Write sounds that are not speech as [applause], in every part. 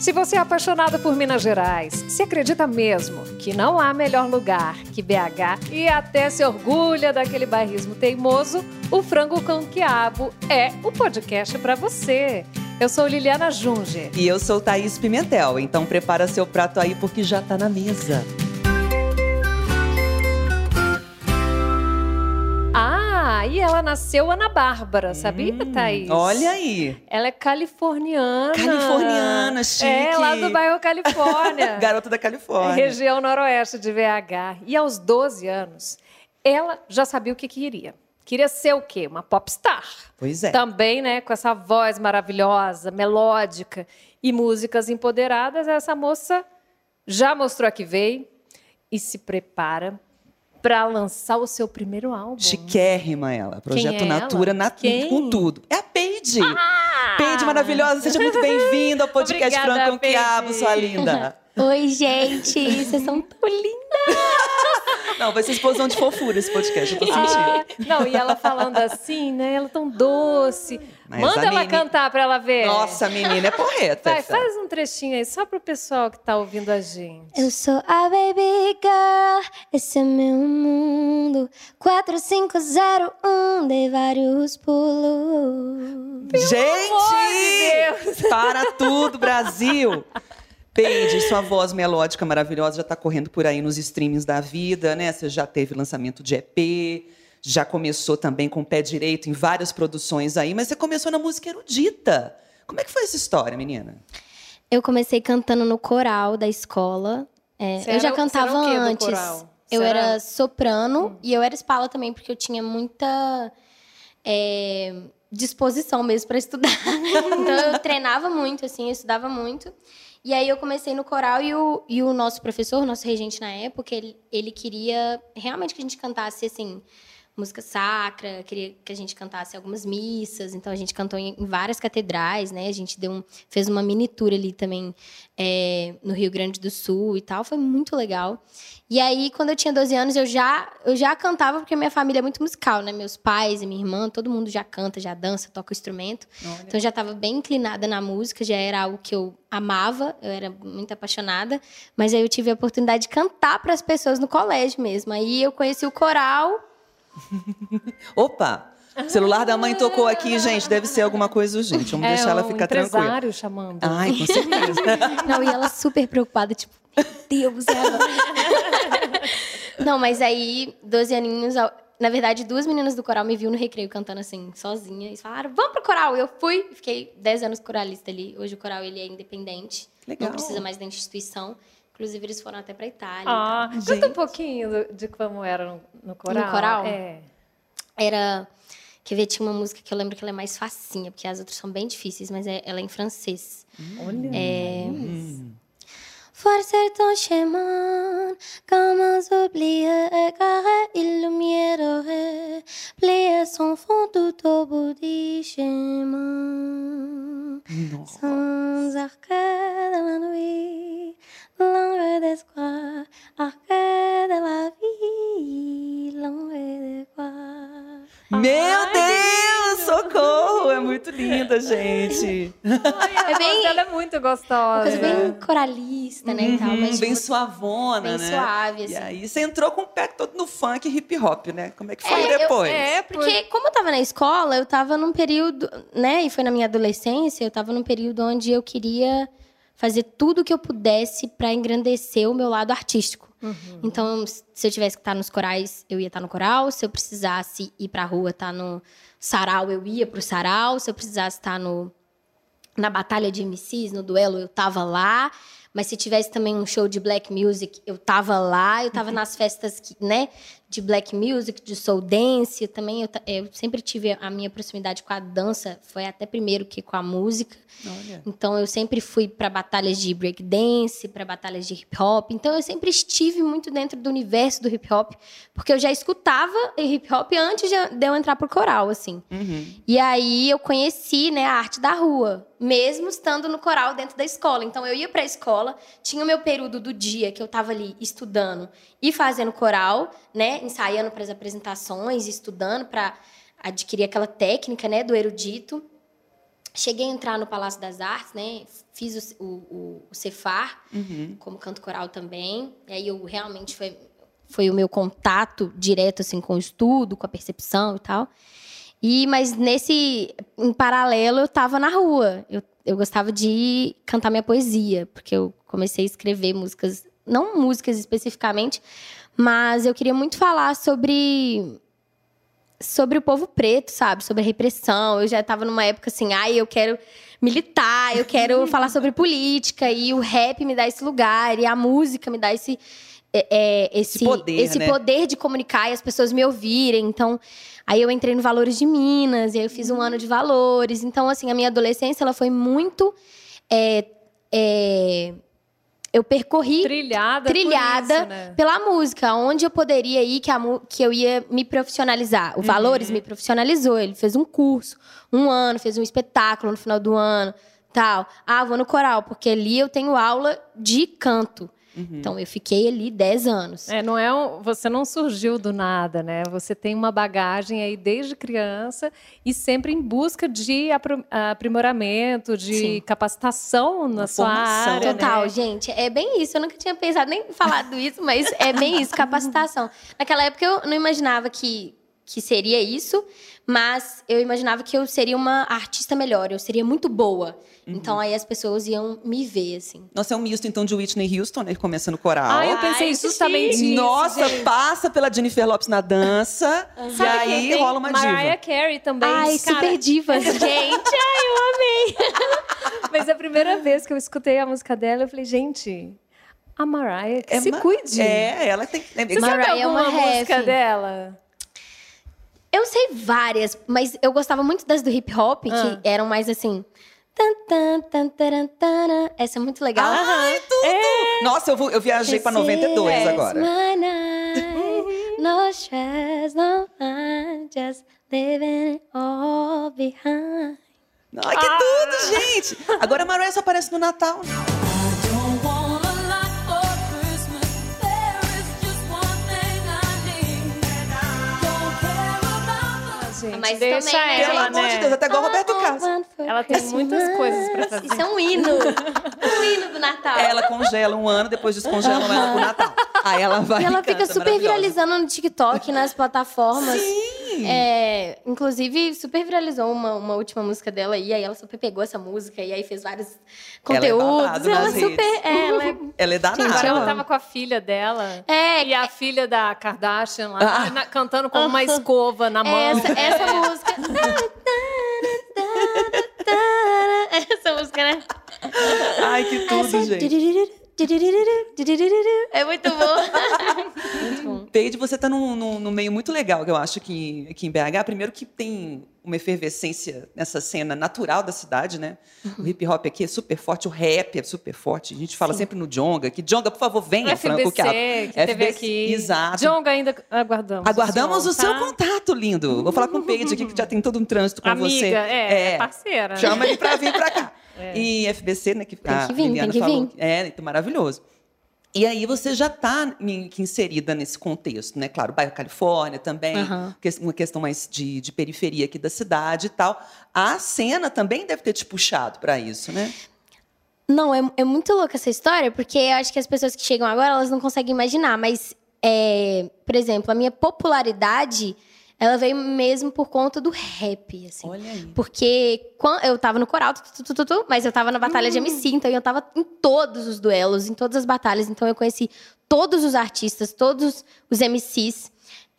Se você é apaixonado por Minas Gerais, se acredita mesmo que não há melhor lugar que BH e até se orgulha daquele bairrismo teimoso, o Frango com Quiabo é o podcast para você. Eu sou Liliana Junge. E eu sou Thaís Pimentel, então prepara seu prato aí porque já tá na mesa. E ela nasceu Ana Bárbara, sabia, hum, Thaís? Olha aí. Ela é californiana. Californiana, chique. É, lá do bairro Califórnia. [laughs] Garota da Califórnia. Região noroeste de VH. E aos 12 anos, ela já sabia o que queria. Queria ser o quê? Uma popstar. Pois é. Também, né, com essa voz maravilhosa, melódica e músicas empoderadas, essa moça já mostrou que veio e se prepara para lançar o seu primeiro álbum. Chiquérrima ela. Projeto é Natura ela? com tudo. É a Peide. Ah! Peide maravilhosa, seja muito bem-vinda ao podcast Obrigada, Franco com Quiabo, sua linda. Oi, gente, vocês são tão lindas. Não, vai ser explosão de fofura esse podcast, eu tô sentindo. Ah, [laughs] não, e ela falando assim, né? Ela tão doce. Mas Manda ela cantar pra ela ver. Nossa, menina é porreta. Vai, faz um trechinho aí, só pro pessoal que tá ouvindo a gente. Eu sou a baby girl, esse é meu mundo. 4501 de vários pulos. Gente! De para tudo, Brasil! [laughs] Peide, sua voz melódica maravilhosa já está correndo por aí nos streamings da vida, né? Você já teve lançamento de EP, já começou também com o pé direito em várias produções aí, mas você começou na música erudita. Como é que foi essa história, menina? Eu comecei cantando no coral da escola. É, eu já cantava antes. Eu era soprano hum. e eu era espala também, porque eu tinha muita é, disposição mesmo para estudar. [laughs] então eu treinava muito, assim, eu estudava muito. E aí eu comecei no coral e o, e o nosso professor, nosso regente na época, ele, ele queria realmente que a gente cantasse, assim, música sacra, queria que a gente cantasse algumas missas, então a gente cantou em, em várias catedrais, né? A gente deu um, fez uma mini tour ali também é, no Rio Grande do Sul e tal, foi muito legal. E aí, quando eu tinha 12 anos, eu já, eu já cantava, porque minha família é muito musical, né? Meus pais e minha irmã, todo mundo já canta, já dança, toca o instrumento. Olha. Então, eu já estava bem inclinada na música, já era algo que eu amava, eu era muito apaixonada. Mas aí eu tive a oportunidade de cantar para as pessoas no colégio mesmo. Aí eu conheci o coral. [laughs] Opa! O celular da mãe tocou aqui, gente. Deve ser alguma coisa urgente. Vamos é deixar ela ficar tranquila. empresário chamando. Ai, com certeza. [laughs] Não, e ela super preocupada, tipo, meu Deus, ela. [laughs] Não, mas aí, 12 aninhos, na verdade, duas meninas do coral me viu no recreio cantando assim, sozinha. E falaram, vamos pro coral. Eu fui, fiquei 10 anos coralista ali. Hoje o coral ele é independente. Legal. Não precisa mais da instituição. Inclusive, eles foram até pra Itália. Ah, conta um pouquinho de como era no, no coral. No coral? É. Era. Quer ver, tinha uma música que eu lembro que ela é mais facinha, porque as outras são bem difíceis, mas é, ela é em francês. Olha. É. Hum. Forcer ton chemin, comment oublier, car il lumière, plier son fond tout au bout du chemin. Sans arcade de la nuit, longue d'espoir, de la vie, longue d'espoir. Meu Deus, socorro! É muito linda, gente. Ai, [laughs] é bem, ela é muito gostosa. Coisa bem coralista, né? Uhum, tal, mas, bem tipo, suavona, bem né? suave, assim. E aí você entrou com o pé todo no funk hip hop, né? Como é que foi é, depois? Eu, é, porque como eu tava na escola, eu tava num período, né? E foi na minha adolescência, eu tava num período onde eu queria fazer tudo o que eu pudesse para engrandecer o meu lado artístico. Uhum. Então, se eu tivesse que estar nos corais, eu ia estar no coral. Se eu precisasse ir para a rua, estar no sarau, eu ia para o sarau. Se eu precisasse estar no, na batalha de MCs, no duelo, eu estava lá. Mas se tivesse também um show de black music, eu tava lá, eu tava uhum. nas festas, que, né, de black music, de soul dance, também eu, eu, sempre tive a minha proximidade com a dança, foi até primeiro que com a música. Olha. Então eu sempre fui para batalhas de break dance, para batalhas de hip hop. Então eu sempre estive muito dentro do universo do hip hop, porque eu já escutava hip hop antes de eu entrar pro coral, assim. Uhum. E aí eu conheci, né, a arte da rua mesmo estando no coral dentro da escola. Então eu ia para a escola, tinha o meu período do dia que eu estava ali estudando e fazendo coral, né, ensaiando para as apresentações, estudando para adquirir aquela técnica, né, do erudito. cheguei a entrar no Palácio das Artes, né? Fiz o, o, o Cefar, Uhum. como canto coral também. E aí eu realmente foi, foi o meu contato direto assim com o estudo, com a percepção e tal. E mas nesse em paralelo eu estava na rua. Eu, eu gostava de cantar minha poesia, porque eu comecei a escrever músicas, não músicas especificamente, mas eu queria muito falar sobre sobre o povo preto, sabe? Sobre a repressão. Eu já estava numa época assim, ai, eu quero militar, eu quero [laughs] falar sobre política e o rap me dá esse lugar e a música me dá esse é, é, esse, Esse poder, esse né? poder de comunicar e as pessoas me ouvirem. Então, aí eu entrei no Valores de Minas, e aí eu fiz um ano de Valores. Então, assim, a minha adolescência ela foi muito é, é, eu percorri Trilhada. trilhada isso, né? pela música, onde eu poderia ir que, a que eu ia me profissionalizar. O Valores me profissionalizou, ele fez um curso, um ano, fez um espetáculo no final do ano, tal. Ah, vou no coral, porque ali eu tenho aula de canto. Então eu fiquei ali 10 anos. É, não é um, você não surgiu do nada, né? Você tem uma bagagem aí desde criança e sempre em busca de aprimoramento, de Sim. capacitação na Uma sua formação. área. Total, né? gente. É bem isso. Eu nunca tinha pensado nem falado isso, mas é bem isso, [laughs] capacitação. Naquela época eu não imaginava que, que seria isso, mas eu imaginava que eu seria uma artista melhor, eu seria muito boa. Então aí as pessoas iam me ver, assim. Nossa, é um misto, então, de Whitney Houston, né? Começando coral. Ah, eu pensei Ai, justamente isso. Nossa, gente. passa pela Jennifer Lopes na dança. e Sabe quem aí rola uma Mariah diva. Carey também. Ai, cara. super divas, [laughs] gente. Ai, eu amei. [laughs] Mas a primeira vez que eu escutei a música dela, eu falei, gente, a Mariah, que É se cuide. É, ela tem. É, Você sabe Mariah é alguma uma música ref. dela? Eu sei várias, mas eu gostava muito das do hip hop, Ah. que eram mais assim. Essa é muito legal. Ai, tudo! Nossa, eu, vou- eu viajei pra 92 This is agora. No stress, no fun, just it all behind. Ai, que tudo, gente! Agora a Mariah só aparece no Natal. Gente, Mas deixa também, né? Pelo ela, amor né? de Deus, até igual o Roberto Carlos. Ela tem muitas coisas pra fazer. Isso é um hino. [laughs] um hino do Natal. Ela congela um ano, depois descongela ela pro Natal. Aí ela vai E ela e fica canta, super viralizando no TikTok, nas plataformas. Sim! É, inclusive, super viralizou uma, uma última música dela e aí ela super pegou essa música e aí fez vários Ela é conteúdos. Ela, nas super. redes. é, ela é- [laughs] Ela é danada. Agora ela tava com a filha dela. É, E a filha da Kardashian lá, Ah. na- cantando com uma escova na mão. essa, essa [laughs] música. essa música, né? Ai, que tudo, Essa- gente. É muito bom. muito bom. Peide, você tá num, num, num meio muito legal, que eu acho, que aqui em BH. Primeiro que tem uma efervescência nessa cena natural da cidade, né? O hip hop aqui é super forte, o rap é super forte. A gente fala sempre no Jonga, que Jonga, por favor, venha, Franco. FBC, Que, que a- teve FBC, aqui. Exato. Jonga ainda aguardamos. Aguardamos o seu tá? contato, lindo. Vou falar com o Peide aqui, que já tem todo um trânsito com Amiga, você. é, é parceira. né? Chama ele pra vir pra cá. E FBC, né? Que, a que vir, Liliana tem que falou. vir. É, então, maravilhoso. E aí você já está inserida nesse contexto, né? Claro, bairro Califórnia também, que- uma questão mais de, de periferia aqui da cidade e tal. A cena também deve ter te puxado para isso, né? Não, é, é muito louca essa história, porque eu acho que as pessoas que chegam agora, elas não conseguem imaginar. Mas, é, por exemplo, a minha popularidade, ela veio mesmo por conta do rap, assim. Olha aí. Porque quan- eu tava no coral, tu, tu, tu, tu, tu, mas eu tava na batalha de MC, então eu tava em todos os duelos, em todas as batalhas. Então eu conheci todos os artistas, todos os MCs.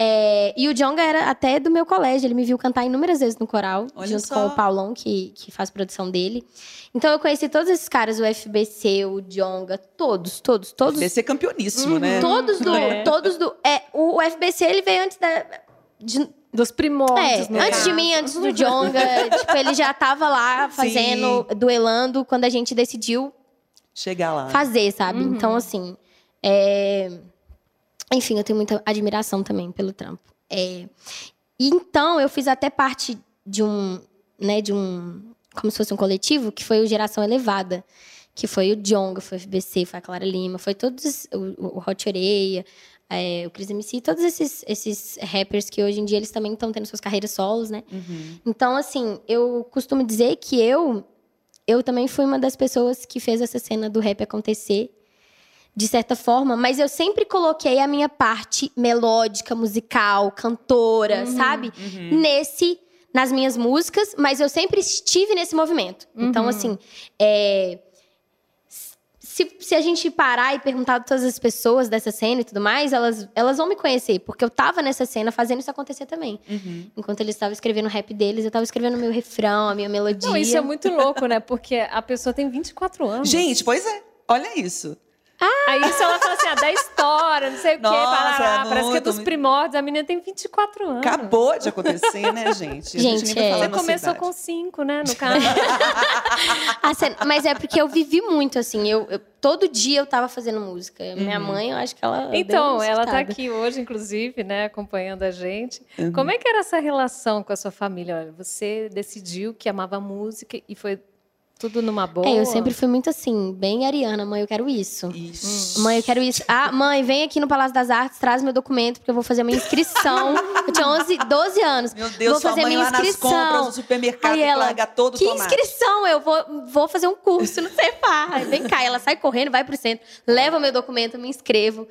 É, e o Jonga era até do meu colégio, ele me viu cantar inúmeras vezes no coral, Olha junto só. com o Paulão, que, que faz produção dele. Então eu conheci todos esses caras, o FBC, o Jonga, todos, todos, todos. Deve ser campeoníssimo, né? Todos do. [laughs] É. Todos do. É, o FBC ele veio antes da. De- Dos primórdios, é, antes de caso. mim, antes do Jonga, [laughs] tipo, ele já tava lá fazendo, duelando, quando a gente decidiu Chegar lá. fazer, sabe? Então, assim, é... enfim, eu tenho muita admiração também pelo trampo. É... E então, eu fiz até parte de um, né, de um, como se fosse um coletivo, que foi o Geração Elevada, que foi o Jonga, foi o FBC, foi a Clara Lima, foi todos, o, o Hot Oreia, é, o Chris MC, todos esses, esses rappers que hoje em dia eles também estão tendo suas carreiras solos, né? Então, assim, eu costumo dizer que eu, eu também fui uma das pessoas que fez essa cena do rap acontecer, de certa forma, mas eu sempre coloquei a minha parte melódica, musical, cantora, sabe? Nesse, nas minhas músicas, mas eu sempre estive nesse movimento. Então, assim, é, se, se a gente parar e perguntar a todas as pessoas dessa cena e tudo mais, elas, elas vão me conhecer, porque eu tava nessa cena fazendo isso acontecer também. Enquanto eles estavam escrevendo o rap deles, eu tava escrevendo o meu refrão, a minha melodia. Não, isso é muito louco, né? Porque a pessoa tem 24 anos. Gente, pois é. Olha isso. Aí se ela fala assim, ah, da história, não sei o quê, parará, é parece que é dos primórdios, a menina tem 24 anos. Acabou de acontecer, né, gente? A Gente, vai é. Você começou com 5, né, no caso. [laughs] [laughs] A cena- mas é porque eu vivi muito, assim. Eu, eu- todo dia eu tava fazendo música. Minha mãe, eu acho que ela. Então, ela tá surtada. aqui hoje, inclusive, né, acompanhando a gente. Uhum. Como é que era essa relação com a sua família? Olha, você decidiu que amava música e foi tudo numa boa? É, eu sempre fui muito assim, bem ariana, mãe, eu quero isso. Isso. Mãe, eu quero isso. Ah, mãe, vem aqui no Palácio das Artes, traz meu documento, porque eu vou fazer minha inscrição. [laughs] eu tinha 11, 12 anos. Meu Deus, vou sua fazer mãe minha lá nas inscrição. compras do supermercado Aí ela, largar todo o que tomate. inscrição? Eu vou, vou fazer um curso no Cefar. Vem cá, ela sai correndo, vai pro centro, leva meu documento, me inscrevo.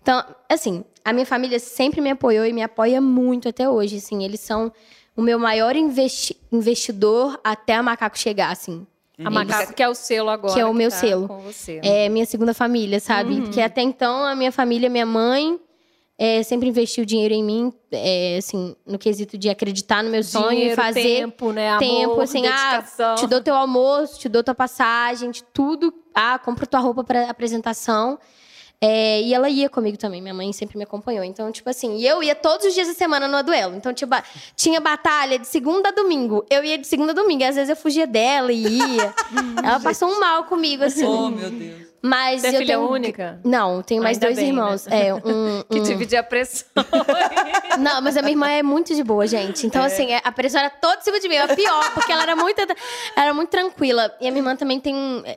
Então, assim, a minha família sempre me apoiou e me apoia muito até hoje, assim. Eles são o meu maior investi- investidor até a Macaco chegar, assim. A Macaco, que é o selo agora. Que é o meu tá selo. Você. É minha segunda família, sabe? Uhum. Porque até então a minha família, minha mãe, é, sempre investiu dinheiro em mim, é, assim, no quesito de acreditar no meu sonho e fazer tempo, né? Amor, tempo, assim, ah, dedicação. te dou teu almoço, te dou tua passagem, te tudo, ah, compro tua roupa para apresentação. É, e ela ia comigo também, minha mãe sempre me acompanhou. Então, tipo assim, e eu ia todos os dias da semana no duelo. Então, tipo, tinha batalha de segunda a domingo. Eu ia de segunda a domingo. E às vezes eu fugia dela e ia. [laughs] ela passou um mal comigo, assim. Oh, meu Deus. Mas Você é eu filha tenho... única? Não, tenho mais Ainda dois bem, irmãos. né? É, [laughs] um, Que um- dividir a pressão. Não, mas a minha irmã é muito de boa, gente. Então, assim, a pressão era toda em cima de mim. Era pior, porque ela era muito, era muito tranquila. E a minha irmã também tem.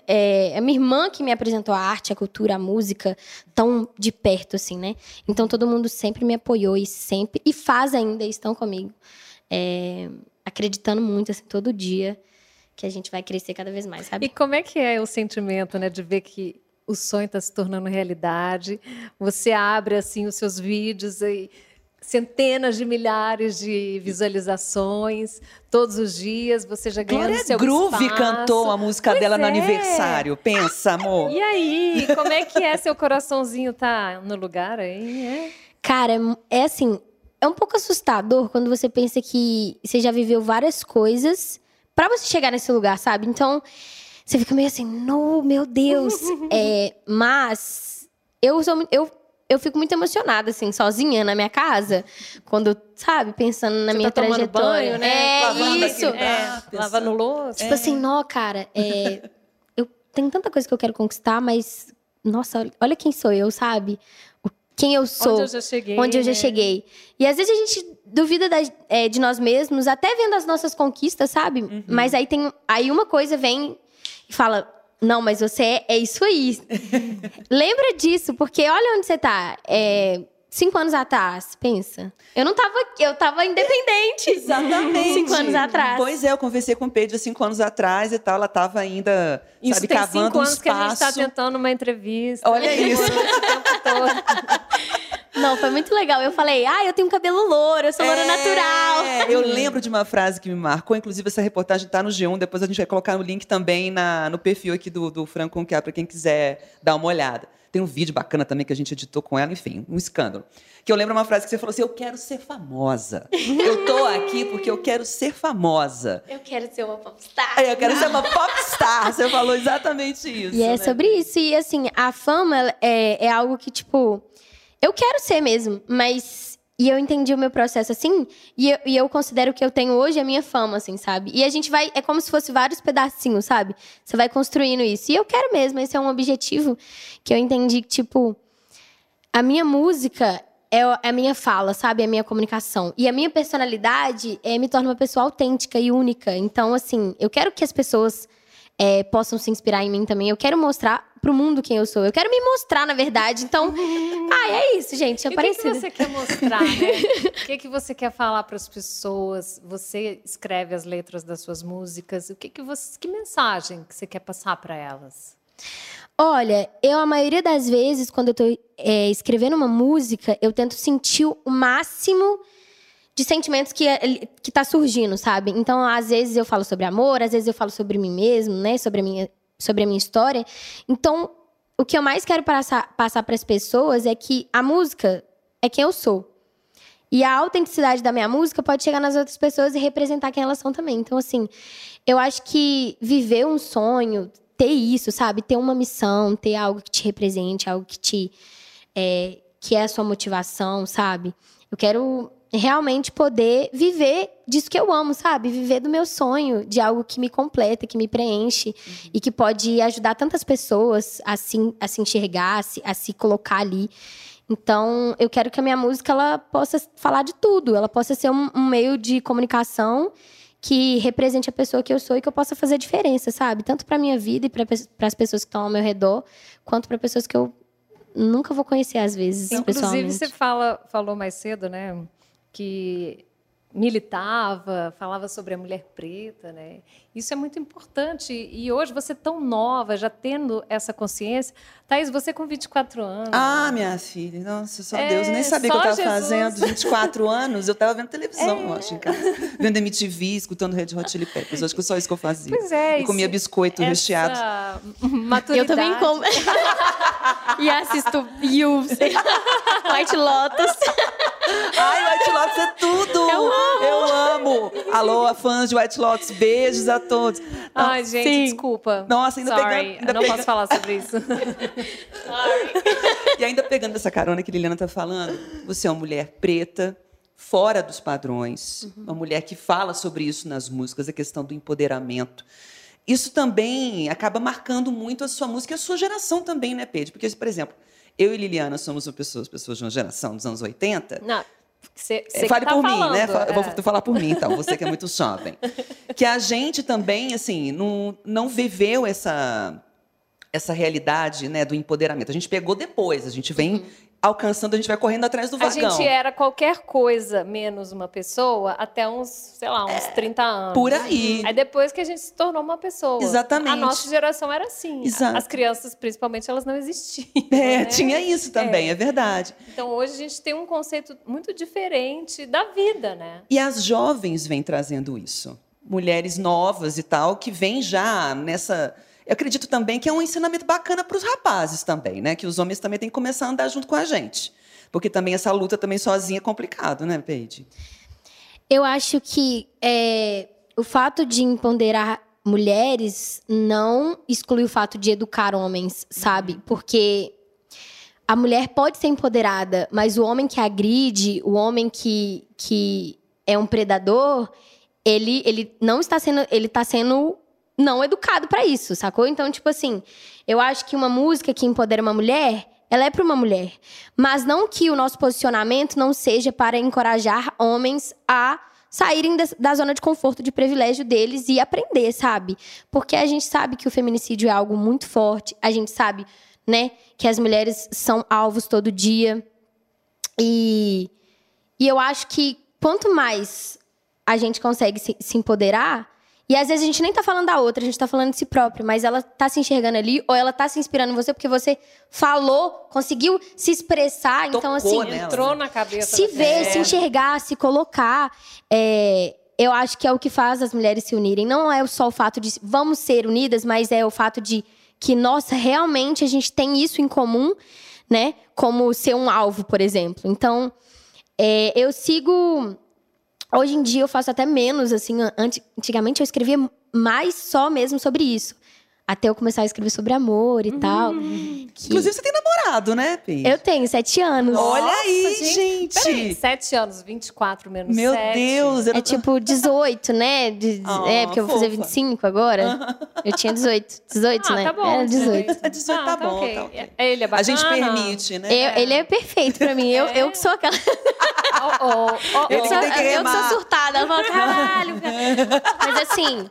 É, a minha irmã que me apresentou a arte, a cultura, a música, tão de perto, assim, né? Então todo mundo sempre me apoiou e sempre. E faz ainda, e estão comigo. É, acreditando muito, assim, todo dia. Que a gente vai crescer cada vez mais, E sabe? como é que é o sentimento, né, de ver que o sonho está se tornando realidade? Você abre assim os seus vídeos e centenas de milhares de visualizações todos os dias, você já ganhando Glória seu Groove espaço. cantou a música Pois dela no é. aniversário. Pensa, amor. E aí, como é que é seu coraçãozinho tá no lugar aí? É? Cara, é é assim, é um pouco assustador quando você pensa que você já viveu várias coisas pra você chegar nesse lugar, sabe? Então, você fica meio assim, no, meu Deus. [laughs] É, mas eu sou eu eu fico muito emocionada assim, sozinha na minha casa, quando, sabe, pensando na Você minha tá trajetória. banho, né? É Lavando isso. É, lavando louça. Tipo assim, nó, cara, é, eu tenho tanta coisa que eu quero conquistar, mas nossa, olha- olha quem sou eu, sabe? Quem eu sou Onde eu já cheguei. onde eu já né? cheguei. E às vezes a gente duvida da- é, de nós mesmos, até vendo as nossas conquistas, sabe? Uhum. Mas aí tem. Aí uma coisa vem e fala. Não, mas você é, é isso aí. [laughs] Lembra disso, porque olha onde você tá. É, cinco anos atrás, pensa. Eu não tava. Eu tava independente. [laughs] Exatamente. Cinco anos atrás. Pois é, eu conversei com o Pedro cinco anos atrás e tal. Ela estava ainda, Isso sabe, tem cavando cinco um anos que a gente está espaço. tentando uma entrevista. Olha isso. Tempo todo. Não, foi muito legal. Eu falei, ah, eu tenho cabelo louro, eu sou loura natural. É, eu lembro de uma frase que me marcou, inclusive essa reportagem está no G1, depois a gente vai colocar o link também na, no perfil aqui do, do Franco Conquer, para quem quiser dar uma olhada. Tem um vídeo bacana também que a gente editou com ela, enfim, um escândalo. Que eu lembro uma frase que você falou assim: Eu quero ser famosa. [laughs] Eu tô aqui porque eu quero ser famosa. Eu quero ser uma popstar. Aí eu quero ser uma popstar. Você falou exatamente isso. E é né? sobre isso. E assim, a fama é, é algo que, tipo, eu quero ser mesmo, mas. E eu entendi o meu processo assim, e eu, e eu considero que eu tenho hoje a minha fama, assim, sabe? E a gente vai. É como se fosse vários pedacinhos, sabe? Você vai construindo isso. E eu quero mesmo, esse é um objetivo que eu entendi que, tipo, a minha música é é a minha fala, sabe? É a minha comunicação. E a minha personalidade é, me torna uma pessoa autêntica e única. Então, assim, eu quero que as pessoas é, possam se inspirar em mim também. Eu quero mostrar pro mundo quem eu sou. Eu quero me mostrar, na verdade. Então, [laughs] ah, é isso, gente. É o que, que você quer mostrar, né? [laughs] O que, que você quer falar para as pessoas? Você escreve as letras das suas músicas. O que que você, que mensagem que você quer passar para elas? Olha, eu, a maioria das vezes, quando eu tô é, escrevendo uma música, eu tento sentir o máximo de sentimentos que, é- que tá surgindo, sabe? Então, às vezes eu falo sobre amor, às vezes eu falo sobre mim mesmo, né? Sobre a minha, sobre a minha história. Então, o que eu mais quero passar, passar para as pessoas é que a música é quem eu sou. E a autenticidade da minha música pode chegar nas outras pessoas e representar quem elas são também. Então, assim, eu acho que viver um sonho, ter isso, sabe? Ter uma missão, ter algo que te represente, algo que te. é, que é a sua motivação, sabe? Eu quero realmente poder viver disso que eu amo, sabe? Viver do meu sonho, de algo que me completa, que me preenche e que pode ajudar tantas pessoas a se, a se enxergar, a se, a se colocar ali. Então, eu quero que a minha música ela possa falar de tudo, ela possa ser um, um meio de comunicação que represente a pessoa que eu sou e que eu possa fazer diferença, sabe? Tanto para minha vida e para as pessoas que estão ao meu redor, quanto para pessoas que eu nunca vou conhecer às vezes, Inclusive, pessoalmente. você fala, falou mais cedo, né? Que militava, falava sobre a mulher preta, né? Isso é muito importante. E hoje você tão nova, já tendo essa consciência. Thaís, você com 24 anos. Ah, minha filha, nossa, só É, Deus. Eu nem sabia que eu estava fazendo 24 [laughs] anos. Eu estava vendo televisão, É. eu acho, em casa. Vendo MTV, escutando Red Hot Chili Peppers. Acho que só isso que eu fazia. Pois é. E comia biscoito essa recheado. Maturidade. Eu também como. [laughs] e assisto You, [laughs] White Lotus. Ai, White Lotus é tudo! Eu amo! Alô, fãs de White Lotus, beijos a todos. Ai, gente, Sim. desculpa. Nossa, ainda Sorry, pegando- ainda eu não pegando- posso falar sobre isso. [laughs] E ainda pegando essa carona que Liliana tá falando, você é uma mulher preta, fora dos padrões, uma mulher que fala sobre isso nas músicas, a questão do empoderamento. Isso também acaba marcando muito a sua música e a sua geração também, né, Pedro? Porque, por exemplo, eu e Liliana somos uma pessoas, pessoas de uma geração dos anos 80, Não, você, É, você Fale tá por mim, né? falando, Fa- Eu vou é. falar por mim, então, você que é muito jovem. [laughs] Que a gente também, assim, não, não viveu essa, essa realidade né, do empoderamento. A gente pegou depois, a gente vem alcançando, a gente vai correndo atrás do Uhum. A vagão. gente era qualquer coisa menos uma pessoa até uns, sei lá, uns 30 anos. É, Por aí. Aí depois que a gente se tornou uma pessoa. Exatamente. A nossa geração era assim. Exato. As crianças, principalmente, elas não existiam. [laughs] É, né? tinha isso também, é. verdade. Então hoje a gente tem um conceito muito diferente da vida, né? E as jovens vêm trazendo isso. Mulheres novas e tal, que vêm já nessa. Eu acredito também que é um ensinamento bacana para os rapazes também, né? Que os homens também têm que começar a andar junto com a gente. Porque também essa luta também sozinha é complicado, né, Paige? Eu acho que é, o fato de empoderar mulheres não exclui o fato de educar homens, sabe? Porque a mulher pode ser empoderada, mas o homem que agride, o homem que, que é um predador, ele, ele não está sendo. Ele está sendo não educado para isso, sacou? Então, tipo assim, eu acho que uma música que empodera uma mulher, ela é para uma mulher. Mas não que o nosso posicionamento não seja para encorajar homens a saírem da, zona de conforto, de privilégio deles e aprender, sabe? Porque a gente sabe que o feminicídio é algo muito forte, a gente sabe, né, que as mulheres são alvos todo dia. E, e eu acho que quanto mais a gente consegue se, se empoderar, e às vezes a gente nem tá falando da outra, a gente tá falando de si próprio, mas ela tá se enxergando ali, ou ela tá se inspirando em você porque você falou, conseguiu se expressar. então, Tocou assim, nela, Entrou né? na cabeça. se ver, se enxergar, se colocar. é, eu acho que é o que faz as mulheres se unirem. Não é só o fato de vamos ser unidas, mas é o fato de que, nossa, realmente a gente tem isso em comum, né? Como ser um alvo, por exemplo. Então, é, eu sigo. Hoje em dia eu faço até menos, assim. anti- Antigamente eu escrevia mais só mesmo sobre isso. Até eu começar a escrever sobre amor e tal. que- Inclusive, você tem namorado, né, Paige? eu tenho sete anos. Olha Nossa, aí, gente. gente! Peraí, 7 anos, 24 menos Meu 7. Deus! Eu É não- tipo 18, né? De- Ah, é, porque eu vou fazer fofa. 25 agora. Eu tinha 18. 18, Ah, né? tá bom. Era 18. 18 tá bom, ok. tá ok. Ele é bacana. A gente permite, né? Eu- ele é perfeito pra mim. Eu, eu que sou aquela. [laughs] Oh, oh, oh, Ele Eu, que sou, tem que eu que sou surtada. Eu falo, caralho. cara." [laughs] Mas assim,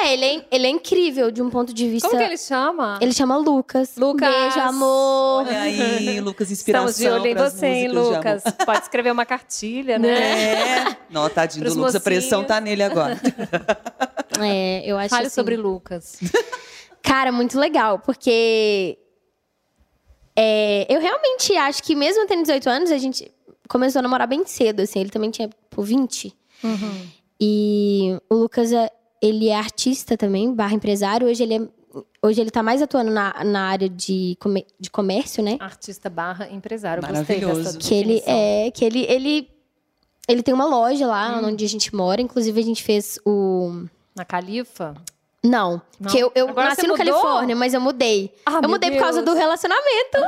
É, ele é, ele é incrível de um ponto de vista. Como que ele chama? Ele chama Lucas. Lucas. Beijo, amor. Olha aí, Lucas, inspiração Estamos de olho em você, hein, Lucas? Pode escrever uma cartilha, né? É. Não, tadinho Pros do Lucas, a pressão mocinhos. tá nele agora. [laughs] É, eu acho Fale assim, sobre Lucas. [laughs] Cara, muito legal, porque é, eu realmente acho que mesmo tendo 18 anos, a gente começou a namorar bem cedo, assim. Ele também tinha, por 20. Uhum. E o Lucas, é- ele é artista também, barra empresário. Hoje ele, é, hoje ele tá mais atuando na, na área de, de comércio, né? Artista barra empresário. Gostei Maravilhoso. dessa Que ele é, que ele, ele, ele tem uma loja lá onde a gente mora. Inclusive, a gente fez o... Na Califa? Não, Não? porque eu, eu Agora nasci no mudou? Califórnia, mas eu mudei. Ah, eu mudei por causa Deus. do relacionamento. [laughs]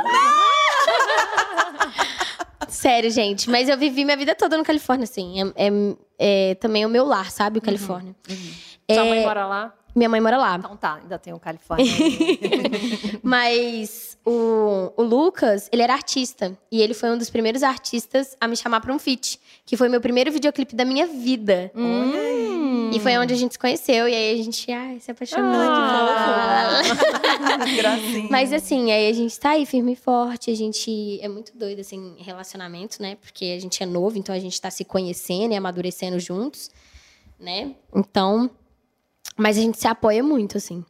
Sério, gente. Mas eu vivi minha vida toda no Califórnia, assim. É, é- é também o meu lar, sabe? O Califórnia. É, Sua mãe mora lá? Minha mãe mora lá. Então tá, ainda tem o Califórnia. [laughs] Mas o, o Lucas, ele era artista. E ele foi um dos primeiros artistas a me chamar pra um feat. Que foi meu primeiro videoclipe da minha vida. E foi onde a gente se conheceu. E aí a gente ai, se apaixonou. Ah. [laughs] Gracinha. Mas assim, aí a gente tá aí firme e forte, a gente é muito doido, assim, em relacionamento, né? Porque a gente é novo, então a gente tá se conhecendo e amadurecendo juntos, né? Então. Mas a gente se apoia muito, assim.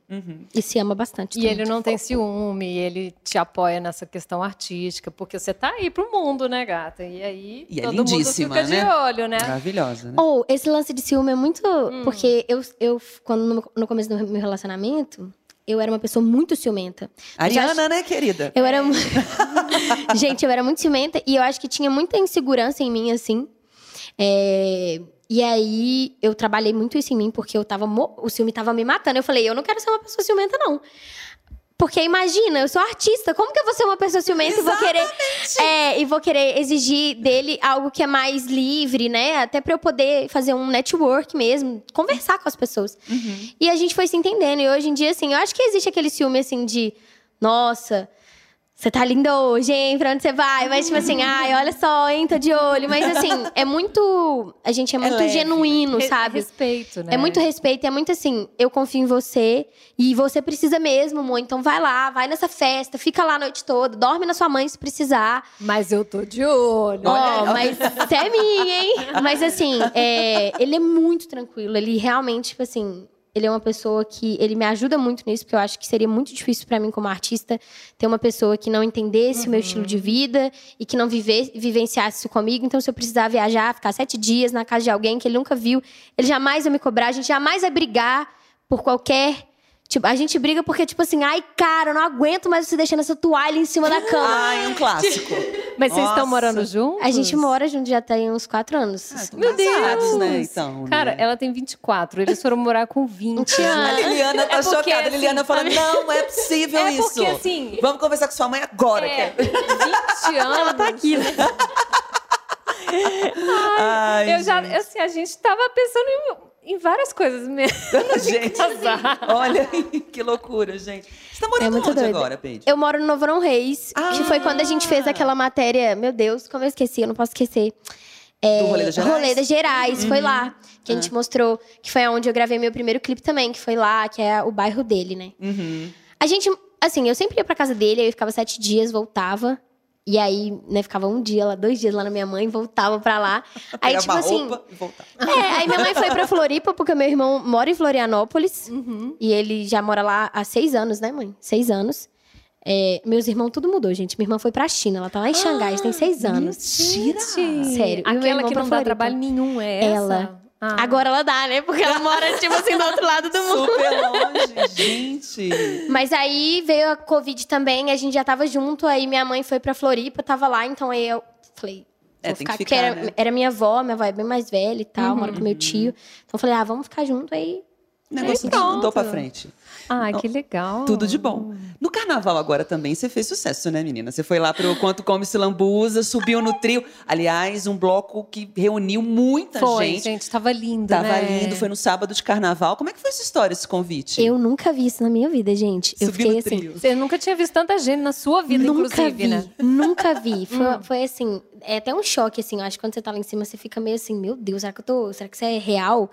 E se ama bastante. E também. ele não tem ciúme, ele te apoia nessa questão artística, porque você tá aí pro mundo, né, gata? E aí E é todo mundo lindíssima, fica de né? olho, né? Maravilhosa, né? Ou, esse lance de ciúme é muito. Hum. Porque eu, eu quando no, no começo do meu relacionamento, eu era uma pessoa muito ciumenta. Ariana, né, querida? Eu era. [laughs] [laughs] Gente, eu era muito ciumenta e eu acho que tinha muita insegurança em mim, assim. É, E aí eu trabalhei muito isso em mim, porque eu tava. O ciúme tava me matando. Eu falei, eu não quero ser uma pessoa ciumenta, não. Porque imagina, eu sou artista, como que eu vou ser uma pessoa ciumenta e vou querer. É, e vou querer exigir dele algo que é mais livre, né? Até pra eu poder fazer um network mesmo, conversar com as pessoas. E a gente foi se entendendo. E hoje em dia, assim, eu acho que existe aquele ciúme assim de. Nossa, você tá linda hoje, hein? Pra onde você vai? Mas, tipo assim, ai, olha só, hein? Tô de olho. Mas, assim, é muito. A gente é muito leve. genuíno, Re- sabe? Respeito, né? É muito respeito, é muito assim, eu confio em você e você precisa mesmo, amor. Então vai lá, vai nessa festa, fica lá a noite toda, dorme na sua mãe se precisar. Mas eu tô de olho. Ó, mas você é minha, hein? Mas assim, é, ele é muito tranquilo. Ele realmente, tipo assim, ele é uma pessoa que. Ele me ajuda muito nisso, porque eu acho que seria muito difícil pra mim, como artista, ter uma pessoa que não entendesse o meu estilo de vida e que não vive, vivenciasse isso comigo. Então, se eu precisar viajar, ficar sete dias na casa de alguém que ele nunca viu, ele jamais vai me cobrar, a gente jamais vai brigar por qualquer. Tipo, a gente briga porque, tipo assim, ai, cara, eu não aguento mais você deixando essa toalha em cima da [laughs] cama. Ai, um clássico. [laughs] Mas vocês estão morando juntos? A gente mora junto já tem uns quatro anos. Meu Deus! né, então. Cara, né? ela tem 24, eles foram morar com 20. [laughs] A Liliana tá É porque, chocada. A assim, Liliana fala, não é possível É isso. porque, assim, Vamos conversar com sua mãe agora. É, que- 20 anos. Ela tá aqui, né? Ai, Eu já, gente. assim, a gente tava pensando em, em várias coisas mesmo. [laughs] gente, olha que loucura, gente. Você tá morando É muito onde doido. agora, Paige? Eu moro no Novo Não Reis, que foi quando a gente fez aquela matéria. Meu Deus, como eu esqueci, eu não posso esquecer. É, Do Rolê das Gerais? Rolê das Gerais, foi lá. Que a gente mostrou, que foi onde eu gravei meu primeiro clipe também, que foi lá, que é o bairro dele, né? Uhum. A gente, assim, eu sempre ia pra casa dele, aí eu ficava sete dias, voltava. E aí, né, ficava um dia lá, dois dias lá na minha mãe, voltava pra lá. [laughs] Aí, Pegava tipo a assim. e. É, aí minha mãe foi pra Floripa, porque meu irmão mora em Florianópolis. E ele já mora lá há seis anos, né, mãe? Seis anos. É, meus irmãos, tudo mudou, gente. Minha irmã foi pra China, ela tá lá em Xangai, tem seis anos. Mentira! Sério. Aquela que não dá trabalho nenhum é essa? Ela. Ah. Agora ela dá, né? Porque ela mora, tipo assim, do [laughs] outro lado do mundo. Super longe, gente. Mas aí veio a Covid também, a gente já tava junto, aí minha mãe foi pra Floripa, tava lá, então aí eu falei. É, vou tem que ficar, ficar, porque era, né? era minha avó, minha avó é bem mais velha e tal, mora com meu tio. Então eu falei, ah, vamos ficar junto aí. O negócio pronto. andou pra frente. Ah, que legal. Tudo de bom. No carnaval agora também você fez sucesso, né, menina? Você foi lá pro Quanto Come Se Lambuza, subiu no trio. Aliás, um bloco que reuniu muita Foi, gente. gente, tava lindo, Tava né? lindo, foi no sábado de carnaval. Como é que foi essa história, esse convite? Eu nunca vi isso na minha vida, gente. Eu Subi fiquei no assim. Você nunca tinha visto tanta gente na sua vida, nunca inclusive, vi, né? [laughs] nunca vi. Foi, foi assim, é até um choque, assim. Eu acho que quando você tá lá em cima, você fica meio assim, meu Deus, será que eu tô. Será que isso é real?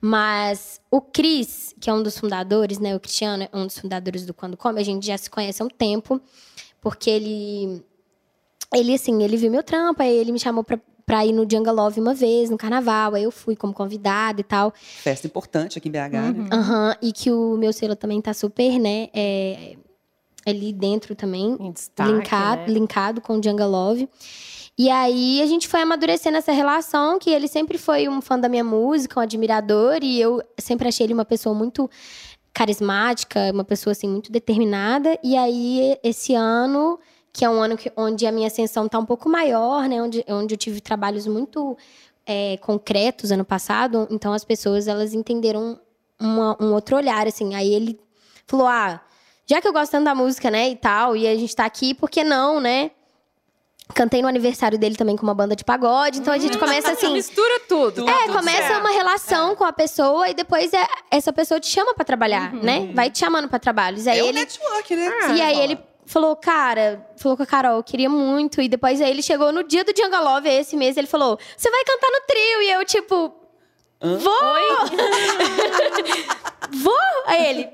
Mas o Cris, que é um dos fundadores, né? O Cristiano é um dos fundadores do Quando Come, a gente já se conhece há um tempo, porque ele. Ele, assim, ele viu meu trampo, aí ele me chamou pra, pra ir no Jungle Love uma vez, no carnaval. Aí eu fui como convidada e tal. Festa importante aqui em BH, Uhum. né? Aham, e que o meu selo também tá super, né? É, ali dentro também. Destaque, linkado, né? linkado com o Django Love. E aí a gente foi amadurecendo essa relação, que ele sempre foi um fã da minha música, um admirador, e eu sempre achei ele uma pessoa muito carismática, uma pessoa assim muito determinada. E aí esse ano, que é um ano que, onde a minha ascensão tá um pouco maior, né, onde, onde eu tive trabalhos muito é, concretos ano passado, então as pessoas elas entenderam uma- um outro olhar, assim. Aí ele falou: ah, já que eu gosto tanto da música, né, e tal, e a gente tá aqui, por que não, né? Cantei no aniversário dele também com uma banda de pagode, então a gente começa assim. Mistura tudo. É, tudo começa certo. uma relação com a pessoa e depois é- essa pessoa te chama pra trabalhar, né? Vai te chamando pra trabalhos. Aí É um ele network, né? e aí ele falou, cara, falou com a Carol, queria muito. E depois aí ele chegou no dia do Django Love, esse mês, ele falou: você vai cantar no trio. E eu, tipo, vou! [laughs] vou! Aí ele.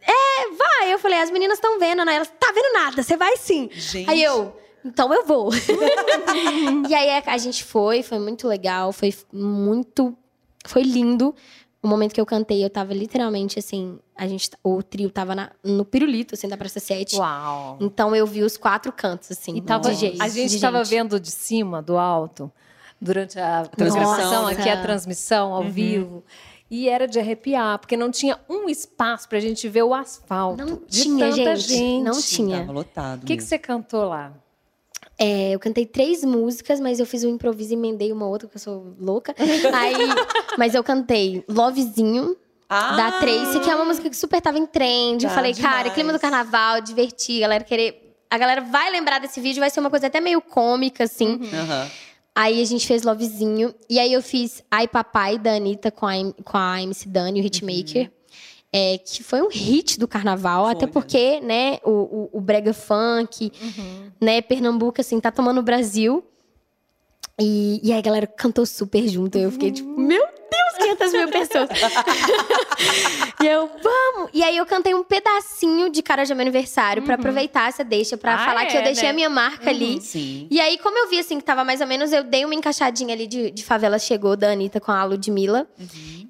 É, vai. Eu falei, as meninas estão vendo, né? Elas, tá vendo nada, você vai sim. Gente. Aí eu, então eu vou. [laughs] e aí a- gente foi, foi muito legal, foi muito. Foi lindo. O momento que eu cantei, eu tava literalmente assim. A gente, o trio tava na- no pirulito, assim, da Praça 7. Uau. Então eu vi os quatro cantos, assim, E tava, de gente. a gente de estava gente. vendo de cima, do alto, durante a transmissão, Nossa. aqui a transmissão ao vivo. E era de arrepiar, porque não tinha um espaço pra gente ver o asfalto. Não de tinha, tanta gente. Não tinha. Tava lotado. O que, que você cantou lá? É, eu cantei três músicas, mas eu fiz um improviso e emendei uma outra, porque eu sou louca. [laughs] Aí, mas eu cantei Lovezinho, Ah! da Tracy, que é uma música que super tava em trend. eu Tá falei, cara, demais. clima do carnaval, divertir, galera querer. A galera vai lembrar desse vídeo, vai ser uma coisa até meio cômica, assim. Aham. Aí a gente fez Lovezinho. E aí eu fiz Ai Papai da Anitta com a, com a MC Dani, o Hitmaker. É, que foi um hit do carnaval, Foi até porque, né, o, o, o brega funk, né, Pernambuco, assim, tá tomando o Brasil. E, e aí a galera cantou super junto. Eu fiquei tipo, meu Deus, 500 mil pessoas. [laughs] e eu, vamos! E aí eu cantei um pedacinho de Cara de Meu Aniversário pra aproveitar essa deixa, pra Ah, falar que eu é, deixei né? a minha marca ali. Sim. E aí, como eu vi assim que tava mais ou menos, eu dei uma encaixadinha ali de, de Favela Chegou, da Anitta com a Ludmilla.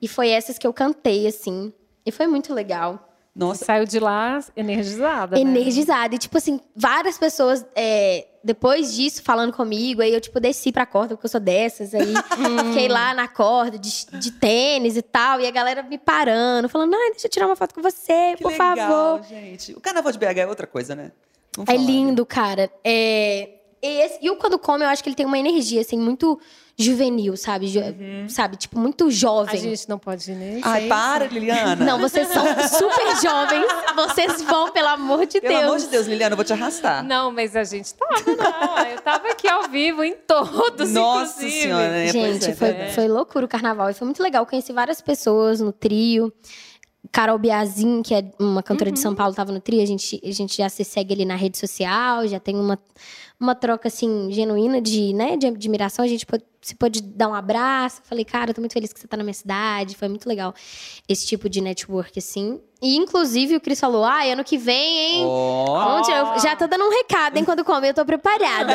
E foi essas que eu cantei, assim. E foi muito legal. Nossa, Saiu de lá energizada. né? Energizada. E, tipo assim, várias pessoas, é, depois disso, falando comigo, aí eu, tipo, desci pra corda, porque eu sou dessas. Aí [laughs] fiquei lá na corda, de, de tênis e tal. E a galera me parando, falando, ai, deixa eu tirar uma foto com você, que por legal, favor. gente. O carnaval de BH é outra coisa, né? Vamos É falar, né? lindo, cara. É... Esse... E o Quando Come, eu acho que ele tem uma energia, assim, muito juvenil, sabe? Jo- Sabe? Tipo, muito A jovem. gente não pode ir nesse. Ai, para, Liliana. Não, vocês são super jovens. Vocês vão, pelo amor de Pelo Deus. amor de Deus, Liliana, eu vou te arrastar. Não, mas a gente tava, não. Eu tava aqui ao vivo em todos, Nossa inclusive. Senhora, né? Gente, é, foi, verdade. foi loucura o carnaval. E foi muito legal. Conheci várias pessoas no trio. Carol Biazin, que é uma cantora de São Paulo, tava no trio. A gente, a gente já se segue ali na rede social, já tem uma, uma troca, assim, genuína de, né, de admiração. A gente pode- se pode dar um abraço. Falei, cara, eu tô muito feliz que você tá na minha cidade. Foi muito legal esse tipo de network, assim. E, inclusive, o Cris falou, ah, ano que vem, hein? Ó, Onde eu já tô dando um recado, hein? Quando come, eu tô preparada.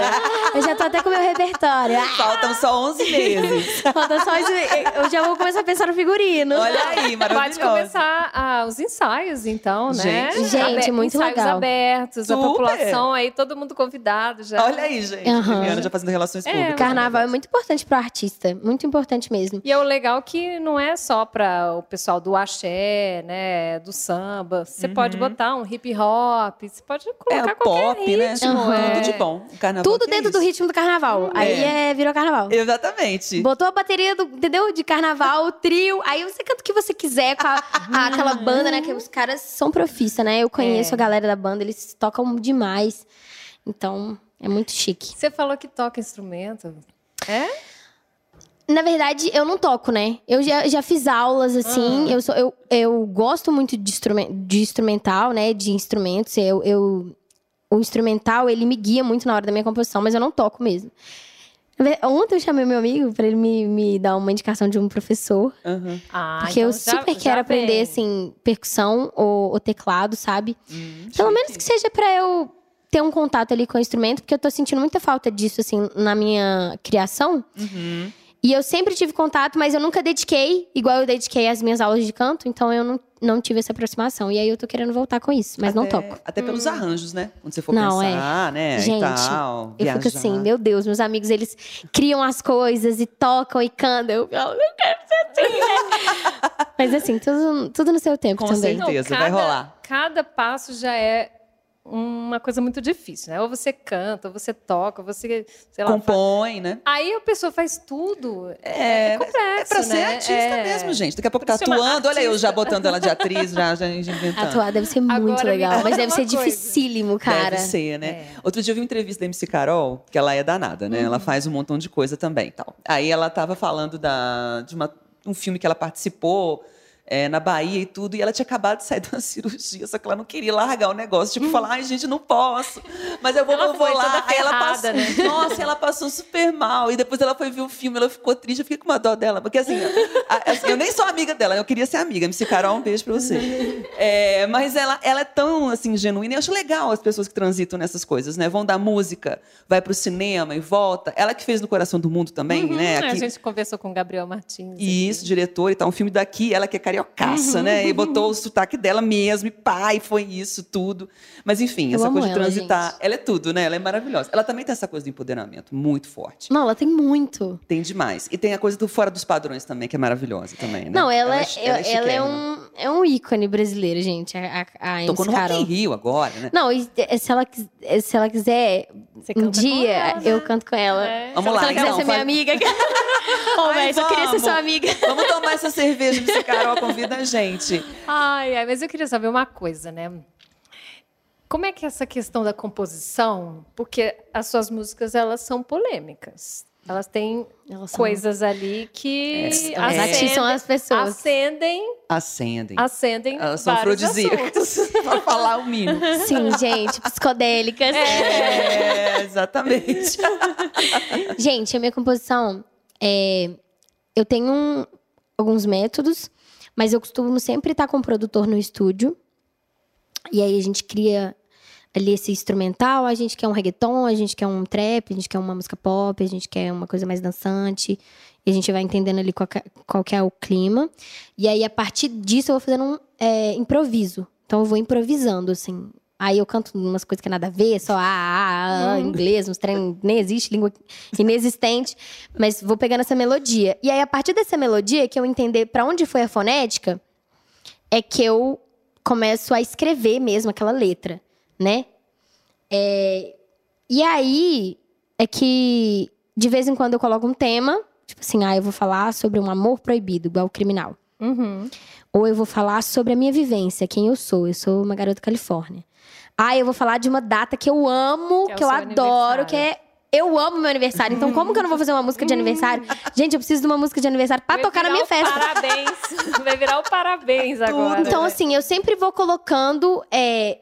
Eu já tô até com o meu repertório. [laughs] Faltam só 11 meses. Falta só isso. Eu já vou começar a pensar no figurino. Olha aí, Pode maravilhoso. começar ah, os ensaios, então, né? Gente. Gente, muito ensaios legal. abertos, a Super. população aí, todo mundo convidado já. Olha aí, gente. Aham. Viviana já fazendo relações É, públicas. Carnaval é muito importante pro artista. Muito importante mesmo. E é o legal que não é só para o pessoal do axé, né, do samba. Você pode botar um hip hop, você pode É colocar o qualquer pop, né? ritmo. Aham. é. Tudo de bom. O carnaval Tudo é dentro do isso. ritmo do carnaval. Aí é, virou carnaval. Exatamente. Botou a bateria do, entendeu? De carnaval, o trio. Aí você canta o que você quiser com a- a- aquela banda, né? Que os caras são profissa, né? Eu conheço É. a galera da banda, eles tocam demais. Então, é muito chique. Você falou que toca instrumento. É? Na verdade, eu não toco, né? Eu já, já fiz aulas, assim. Eu, sou, eu, eu gosto muito de, instrumen- de instrumental, né? De instrumentos. Eu, eu, o instrumental, ele me guia muito na hora da minha composição, mas eu não toco mesmo. Ontem eu chamei meu amigo pra ele me, me dar uma indicação de um professor. Aham. Ah, Porque então eu já- super já quero aprender, vem. assim, percussão ou, ou teclado, sabe? Hum, Pelo menos que seja pra eu ter um contato ali com o instrumento, porque eu tô sentindo muita falta disso, assim, na minha criação. Uhum. E eu sempre tive contato, mas eu nunca dediquei, igual eu dediquei às minhas aulas de canto, então eu não, não tive essa aproximação. E aí eu tô querendo voltar com isso, mas não Até- toco. Até pelos arranjos, né? Quando você for Não, é. pensar, né? Gente, e tal, Eu fico viajar. assim, meu Deus, meus amigos, eles criam as coisas e tocam e cantam. Eu falo, não quero ser assim, né? [laughs] Mas assim, tudo, tudo no seu tempo Com também. certeza. vai rolar. Cada passo já é uma coisa muito difícil, né? Ou você canta, ou você toca, ou você, sei lá. Compõe, né? Aí a pessoa faz tudo. É, complexo, é pra ser né? artista É. mesmo, gente. Daqui a pouco tá atuando. Olha eu já botando ela de atriz, já, já inventando. Atuar deve ser muito Agora legal, mas deve ser coisa. dificílimo, cara. Deve ser, né? É. Outro dia eu vi uma entrevista da MC Carol, que ela é danada, né? Uhum. Ela faz um montão de coisa também. Tal. Aí ela tava falando da, de uma- um filme que ela participou é, na Bahia e tudo, e ela tinha acabado de sair de uma [laughs] cirurgia, só que ela não queria largar o negócio. Tipo, falar, ai, gente, não posso. Mas eu vou, Ela vou lá. Aí ela ferrada, passou. né? [laughs] Nossa, ela passou super mal. E depois ela foi ver o filme, ela ficou triste. Eu fiquei com uma dó dela. Porque assim, a- assim, eu nem sou amiga dela, eu queria ser amiga. MC Carol, um beijo pra você. É, mas ela, ela é tão assim, genuína. E eu acho legal as pessoas que transitam nessas coisas, né? Vão da música, vai pro cinema e volta. Ela que fez no Coração do Mundo também, né? Hum, A Aqui- gente conversou com o Gabriel Martins. isso, diretor e tal, um filme daqui, ela que é cariocaça, Uhum. né? E botou o sotaque dela mesmo, e pai, foi isso, tudo. Mas enfim, Eu essa coisa de ela, transitar, gente. ela é tudo, né? Ela é maravilhosa. Ela também tem essa coisa do empoderamento, muito forte. Não, ela tem muito. Tem demais. E tem a coisa do fora dos padrões também, que é maravilhosa também, né? Não, ela, é, ela ela, ela é um, é um ícone brasileiro, gente. A, a, a Tocou no Rock in Rio agora, né? Não, e eh, se ela, eh, se ela quiser, Você um dia ela, né? eu canto com ela. É. Vamos se lá, ela quiser então, ser minha faz- amiga. [laughs] [laughs] Ô, Ai, velho, só queria ser vamos. sua amiga. Vamos tomar essa cerveja, MC Carol, convida a gente. Ai, ai, mas eu queria saber uma coisa, né? Como é que é essa questão da composição? Porque as suas músicas, elas são polêmicas. Elas têm Elas são- coisas ali que É, atiçam as pessoas. acendem, Acendem. acendem Elas são afrodisíacas, pra falar o mínimo. Sim, gente, psicodélicas. É, exatamente. Gente, a minha composição é. Eu tenho um- alguns métodos, mas eu costumo sempre estar com o produtor no estúdio. E aí a gente cria ali esse instrumental, a gente quer um reggaeton, a gente quer um trap, a gente quer uma música pop, a gente quer uma coisa mais dançante. E a gente vai entendendo ali qual é, qual é o clima. E aí, a partir disso, eu vou fazendo um é, improviso. Então, eu vou improvisando, assim. Aí eu canto umas coisas que nada a ver, só ah, ah, ah, inglês, uns trem nem existe, língua inexistente. Mas vou pegando essa melodia. E aí, a partir dessa melodia, que eu entender pra onde foi a fonética, é que eu começo a escrever mesmo aquela letra, né? É, E aí é que de vez em quando eu coloco um tema, tipo assim, ah, eu vou falar sobre um amor proibido, igual o criminal. Uhum. Ou eu vou falar sobre a minha vivência, quem eu sou. Eu sou uma garota Califórnia. Ah, eu vou falar de uma data que eu amo, Que é que eu adoro, que é. Eu amo meu aniversário. Então, como que eu não vou fazer uma música de aniversário? [laughs] Gente, eu preciso de uma música de aniversário pra Vai tocar na minha festa. Parabéns. [laughs] Vai virar o parabéns agora. Então, né? assim, eu sempre vou colocando é,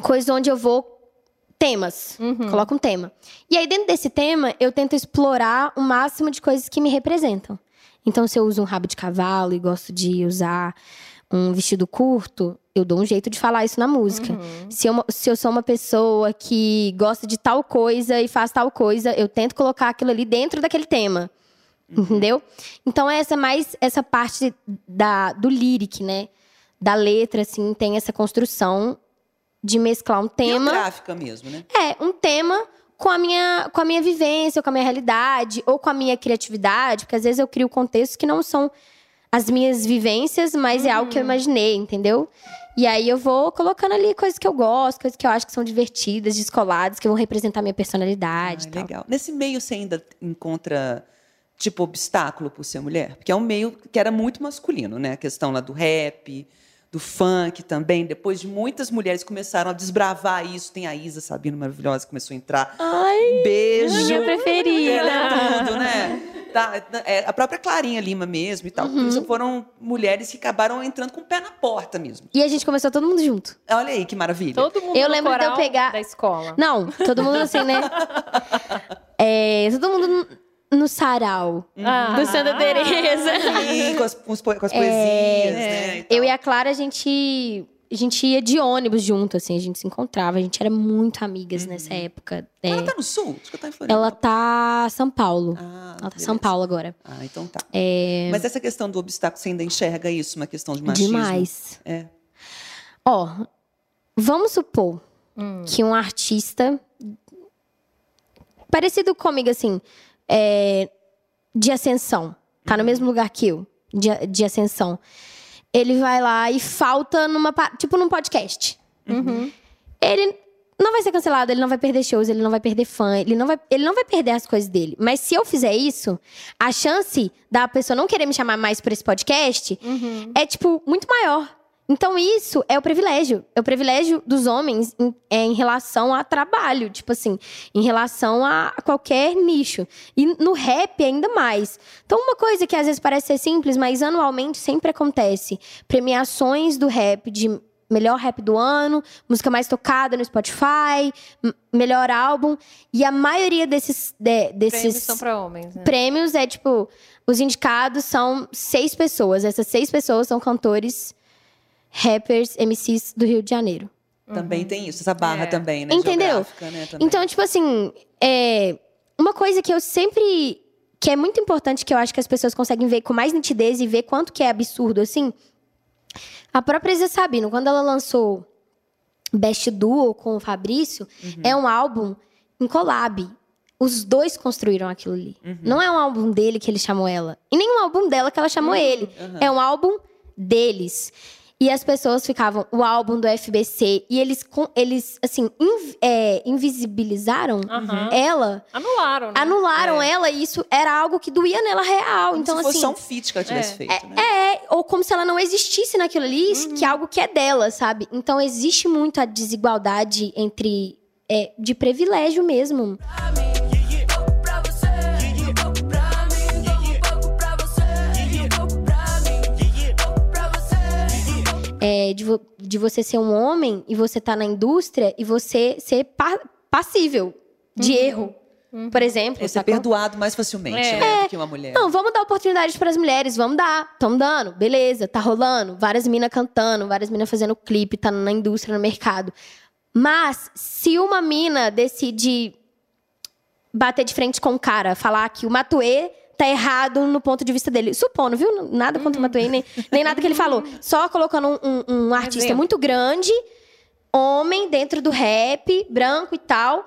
coisas onde eu vou. Temas. Coloco um tema. E aí, dentro desse tema, eu tento explorar o máximo de coisas que me representam. Então, se eu uso um rabo de cavalo e gosto de usar um vestido curto, eu dou um jeito de falar isso na música. Se, eu, se eu sou uma pessoa que gosta de tal coisa e faz tal coisa, eu tento colocar aquilo ali dentro daquele tema. Entendeu? Então, essa é mais essa parte da, do lyric, né? Da letra, assim, tem essa construção de mesclar um tema. Biográfica mesmo, né? É, um tema com a minha com a minha vivência, ou com a minha realidade, ou com a minha criatividade, porque às vezes eu crio contextos que não são as minhas vivências, mas é algo que eu imaginei, entendeu? E aí eu vou colocando ali coisas que eu gosto, coisas que eu acho que são divertidas, descoladas, que vão representar a minha personalidade Ah, e tal. legal. Nesse meio você ainda encontra, tipo, obstáculo por ser mulher? Porque é um meio que era muito masculino, né? A questão lá do rap, do funk também. Depois de muitas mulheres começaram a desbravar isso. Tem a Isa Sabino maravilhosa que começou a entrar. Ai, Beijo! minha preferida. Ela é tudo, né? Tá, é, a própria Clarinha Lima mesmo e tal. Uhum. Isso foram mulheres que acabaram entrando com o pé na porta mesmo. E a gente começou todo mundo junto. Olha aí que maravilha. Todo mundo Eu no lembro de eu pegar- da escola. Não, todo mundo assim, né? [laughs] É, todo mundo no, sarau Ah. do Santa Teresa. Sim, com as, com os po- com as poesias, né? Eu e a Clara, a gente, a gente ia de ônibus junto, assim, a gente se encontrava, a gente era muito amigas nessa época. É, Ela tá no sul? Acho que ela tá em Floripa. ela tá São Paulo. Ah, ela tá beleza. São Paulo agora. Ah, então tá. É, Mas essa questão do obstáculo, você ainda enxerga isso, uma questão de machismo? demais. É. Ó, vamos supor Hum. que um artista parecido comigo, assim, é, de ascensão, tá no mesmo lugar que eu, de, de ascensão. Ele vai lá e falta numa. Tipo num podcast. Uhum. Ele não vai ser cancelado, ele não vai perder shows, ele não vai perder fã, ele não vai, ele não vai perder as coisas dele. Mas se eu fizer isso, a chance da pessoa não querer me chamar mais por esse podcast Uhum. é, tipo, muito maior. Então, isso é o privilégio. É o privilégio dos homens em, é, em relação a trabalho, tipo assim, em relação a qualquer nicho. E no rap, ainda mais. Então, uma coisa que às vezes parece ser simples, mas anualmente sempre acontece: premiações do rap de melhor rap do ano, música mais tocada no Spotify, melhor álbum. E a maioria desses, de- desses Prêmios são pra homens, né? prêmios é tipo: os indicados são seis pessoas. Essas seis pessoas são cantores, rappers, MCs do Rio de Janeiro. Também tem isso, essa barra É. também, né? Entendeu? né, também. Então, tipo assim, é, uma coisa que eu sempre. que é muito importante, que eu acho que as pessoas conseguem ver com mais nitidez e ver quanto que é absurdo, assim. A própria Isa Sabino, quando ela lançou Best Duo com o Fabrício, é um álbum em collab. Os dois construíram aquilo ali. Não é um álbum dele que ele chamou ela. E nem um álbum dela que ela chamou ele. É um álbum deles. E as pessoas ficavam, o álbum do FBC. E eles, com- eles assim, inv- é, invisibilizaram Aham. ela. Anularam, né? Anularam ela e isso era algo que doía nela real. Como então, se fosse assim. só um feat que ela tivesse É. feito, né? É, ou como se ela não existisse naquilo ali, que é algo que é dela, sabe? Então existe muito a desigualdade entre. é, de privilégio mesmo. pra É, de, vo- de você ser um homem e você tá na indústria e você ser pa- passível de erro. Por exemplo. É ser sacou? perdoado mais facilmente, É. né? Do que uma mulher. Não, vamos dar oportunidade para as mulheres, vamos dar. Estamos dando, beleza, tá rolando. Várias minas cantando, várias minas fazendo clipe, tá na indústria, no mercado. Mas, se uma mina decide bater de frente com o cara, falar que o Matuê tá errado no ponto de vista dele. Supondo, viu? Nada contra o Matuê, nem, nem nada que ele falou. Só colocando um, um- um artista Exemplo. muito grande, homem, dentro do rap, branco e tal.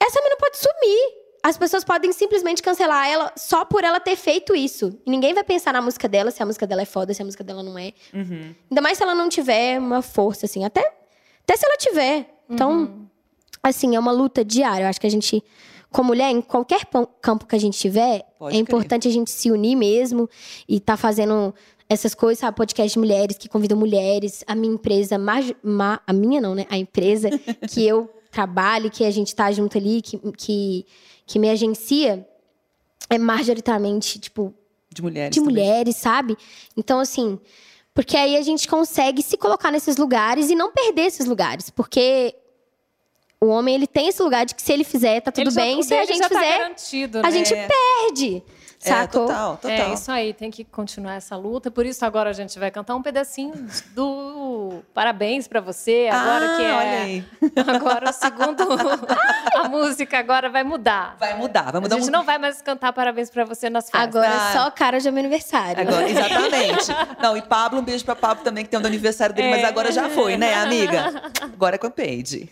Essa mina pode sumir. As pessoas podem simplesmente cancelar ela só por ela ter feito isso. E ninguém vai pensar na música dela, se a música dela é foda, se a música dela não é. Uhum. Ainda mais se ela não tiver uma força, assim. Até, até se ela tiver. Então, assim, é uma luta diária. Eu acho que a gente, como mulher, em qualquer campo que a gente tiver, Pode é importante a gente se unir mesmo e tá fazendo essas coisas, sabe? Podcast de mulheres que convidam mulheres. A minha empresa, ma- a minha não, né? A empresa [laughs] que eu trabalho, que a gente tá junto ali, que, que, que me agencia, é majoritariamente, tipo, De mulheres. de também. mulheres, sabe? Então, assim, porque aí a gente consegue se colocar nesses lugares e não perder esses lugares. Porque o homem, ele tem esse lugar de que se ele fizer, tá tudo Ele já- bem. o Se a gente já tá fizer, a né? gente perde. É, total, total. É isso aí, tem que continuar essa luta. Por isso agora a gente vai cantar um pedacinho do Parabéns pra você, agora ah, que é olha aí. [laughs] Agora o segundo. a música agora vai mudar. Vai mudar, vai mudar a gente um- não vai mais cantar parabéns pra você nas festas. Agora Ah. é só cara de meu aniversário. Agora, [laughs] exatamente. Não, e Pablo, um beijo pra Pablo também, que tem o do aniversário dele, mas É. agora já foi, né, amiga? Agora é com a Paige.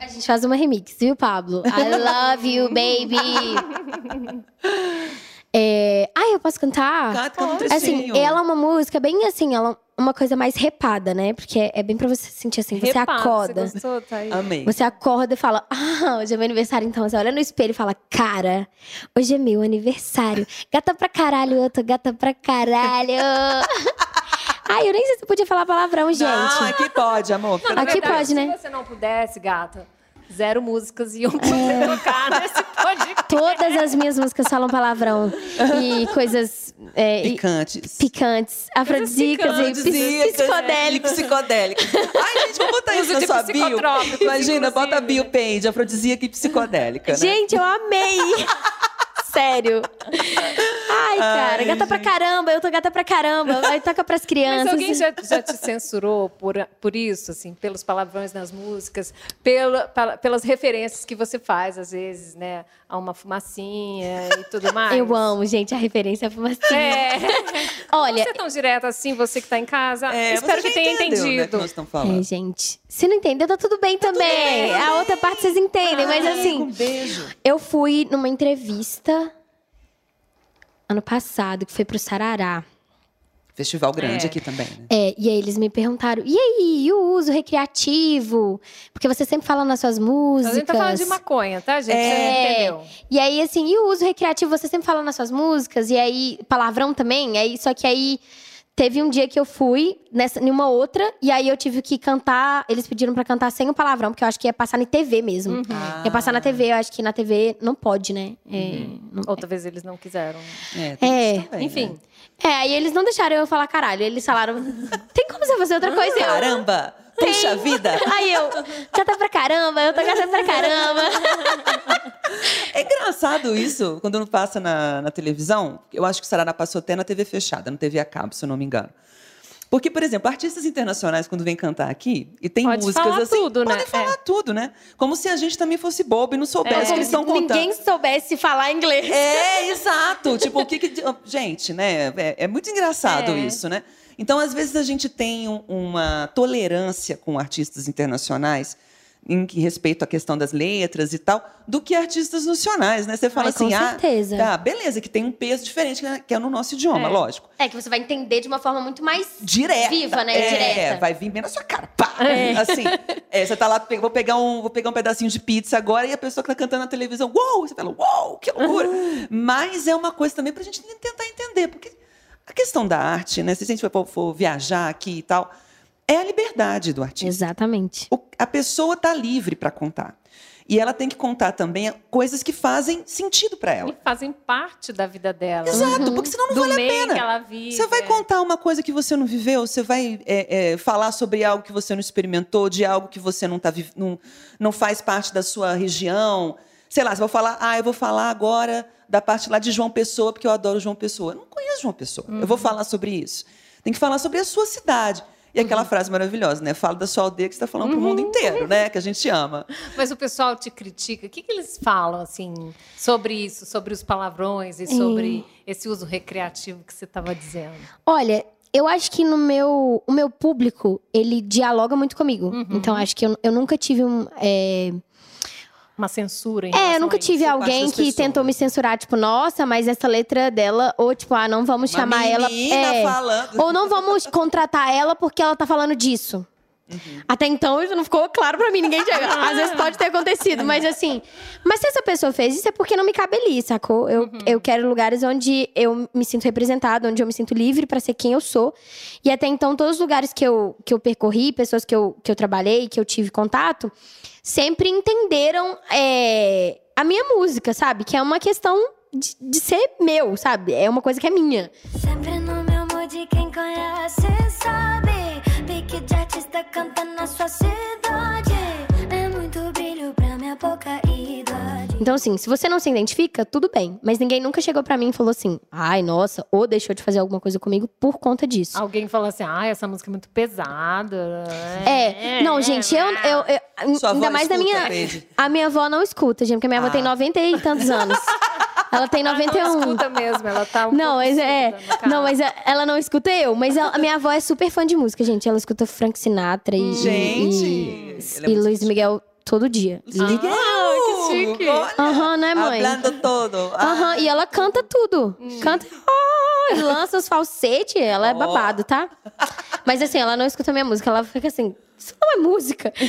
A gente faz uma remix, viu, Pablo? I love you, baby. [laughs] É... Ai, eu posso cantar? Canta, canta um Assim, ela é uma música bem assim, ela é uma coisa mais repada, né? Porque é, é bem pra você sentir assim, você Repara, acorda. Você gostou, Thaís? Amei. Você acorda e fala, ah, hoje é meu aniversário, então. Você olha no espelho e fala, cara, hoje é meu aniversário. Gata pra caralho, eu tô gata pra caralho. [laughs] Ai, eu nem sei se podia falar palavrão, gente. Não, aqui pode, amor. Na Aqui verdade, pode, né? Se você não pudesse, gata, zero músicas iam É. tocar nesse podcast. Todas as minhas músicas falam palavrão. E coisas é, e- Picantes. picantes, afrodisíacas e Paradisíacas, psicodélicos. E psicodélicos. Ai, gente, vamos botar isso Uso na sua bio. Imagina, inclusive. bota a bio Paige, afrodisíaca e psicodélica, né? Gente, eu amei! [laughs] Sério. Ai, cara, Ai, gata pra caramba, eu tô gata pra caramba. Aí toca pras Mas crianças. alguém já, já te censurou por, por isso, assim, pelos palavrões nas músicas, pela- pela- pelas referências que você faz, às vezes, né? A uma fumacinha e tudo [laughs] mais? Eu amo, gente, a referência foi assim. É. [laughs] Olha, Você é tão direta assim, você que tá em casa. É, Espero que tenha entendeu, Né, que entendido. nós estamos falando. É, gente. Se não entendeu, tá tudo bem também. A outra parte vocês entendem, mas Ai, assim. Um beijo. Eu fui numa entrevista ano passado, que foi pro Sarará. Festival grande É. aqui também, né? É, e aí eles me perguntaram: e aí, e o uso recreativo? Porque você sempre fala nas suas A músicas. gente tá falando de maconha, tá, gente? Você É. entendeu? E aí, assim, e o uso recreativo, você sempre fala nas suas músicas, e aí, palavrão também, aí, só que aí teve um dia que eu fui nessa, em uma outra, e aí eu tive que cantar, eles pediram pra cantar sem o palavrão, porque eu acho que ia passar na TV mesmo. Ia passar na TV, eu acho que na TV não pode, né? É, não- Ou talvez eles não quiseram. É, tem É, também, Enfim. né? É, aí eles não deixaram eu falar caralho, eles falaram, tem como você fazer outra coisa? Eu, Caramba! Puxa vida! Aí eu, gata pra caramba, eu tô gata pra caramba. É engraçado isso, quando não passa na, na televisão. Eu acho que o Sarará passou até na TV fechada, na TV a cabo, se eu não me engano. Porque, por exemplo, artistas internacionais, quando vêm cantar aqui, e tem Pode músicas falar assim, tudo, né? podem falar tudo, né? Como se a gente também fosse bobo e não soubesse É. que eles estão contando. Ninguém soubesse falar inglês. É, exato. Tipo, o que que. Gente, né? É, é muito engraçado É. isso, né? Então, às vezes, a gente tem um- uma tolerância com artistas internacionais em que respeito à questão das letras e tal, do que artistas nacionais, né? Você fala Ai, com assim, ah, certeza. tá, beleza, que tem um peso diferente que é- que é no nosso idioma, É. lógico. É que você vai entender de uma forma muito mais Direta. viva, né? É, Direta. vai vir bem na sua cara. Pá! Assim, é, você tá lá, vou pegar, um, vou pegar um pedacinho de pizza agora e a pessoa que tá cantando na televisão, uou! Você fala, uou, que loucura! Mas é uma coisa também pra gente tentar entender, porque a questão da arte, né? Se a gente for, for viajar aqui e tal, é a liberdade do artista. Exatamente. O- a pessoa tá livre para contar. E ela tem que contar também coisas que fazem sentido para ela. E fazem parte da vida dela. Exato, porque senão não do vale a meio pena. que ela vive. Você vai é. contar uma coisa que você não viveu? Você vai é, é, falar sobre algo que você não experimentou, de algo que você não, tá, não, não faz parte da sua região? Sei lá, você vai falar, ah, eu vou falar agora da parte lá de João Pessoa, porque eu adoro João Pessoa. Eu não conheço João Pessoa. Eu Uhum. vou falar sobre isso. Tem que falar sobre a sua cidade. E aquela frase maravilhosa, né? Fala da sua aldeia que você está falando para o Uhum. mundo inteiro, né? Que a gente ama. Mas o pessoal te critica. O que, que eles falam, assim, sobre isso? Sobre os palavrões e sobre esse uso recreativo que você estava dizendo? Olha, eu acho que no meu, o meu público, ele dialoga muito comigo. Uhum. Então, acho que eu, eu nunca tive um. É, Uma censura em é, eu relação nunca a isso? tive alguém que pessoas. tentou me censurar, tipo, nossa, mas essa letra dela, ou tipo, ah, não vamos Uma chamar ela. É, falando. ou não vamos contratar ela porque ela tá falando disso. Uhum. Até então, isso não ficou claro pra mim, ninguém chega. [laughs] Às vezes pode ter acontecido, mas assim. Mas se essa pessoa fez isso, é porque não me cabe ali, sacou? Eu, Uhum. eu quero lugares onde eu me sinto representada, onde eu me sinto livre pra ser quem eu sou. E até então, todos os lugares que eu, que eu percorri, pessoas que eu, que eu trabalhei, que eu tive contato, sempre entenderam é, a minha música, sabe? Que é uma questão de, de ser meu, sabe? É uma coisa que é minha. Sempre no meu mood, quem conhece sabe. Artista cantando na sua cidade. Então, assim, se você não se identifica, tudo bem. Mas ninguém nunca chegou pra mim e falou assim, ai, nossa, ou deixou de fazer alguma coisa comigo por conta disso. Alguém fala assim, ah, essa música é muito pesada. É, não, gente, eu, eu, eu- Sua ainda avó mais da escuta, minha. Peide? A minha avó não escuta, gente, porque minha avó Ah. tem 90 e tantos anos. Ela tem Ela não 91. escuta mesmo, ela tá um Não, mas é. Não, mas é- ela não escuta eu. Mas ela- a minha avó é super fã de música, gente. Ela escuta Frank Sinatra e, Gente, e, é e muito Luiz Miguel todo dia. Miguel! que chique. Aham, né, mãe? Hablando todo. Aham, e ela canta tudo. Canta. Oh, e lança os falsetes. Ela é Ó. babado, tá? Mas assim, ela não escuta minha música. Ela fica assim, isso não é música. [laughs]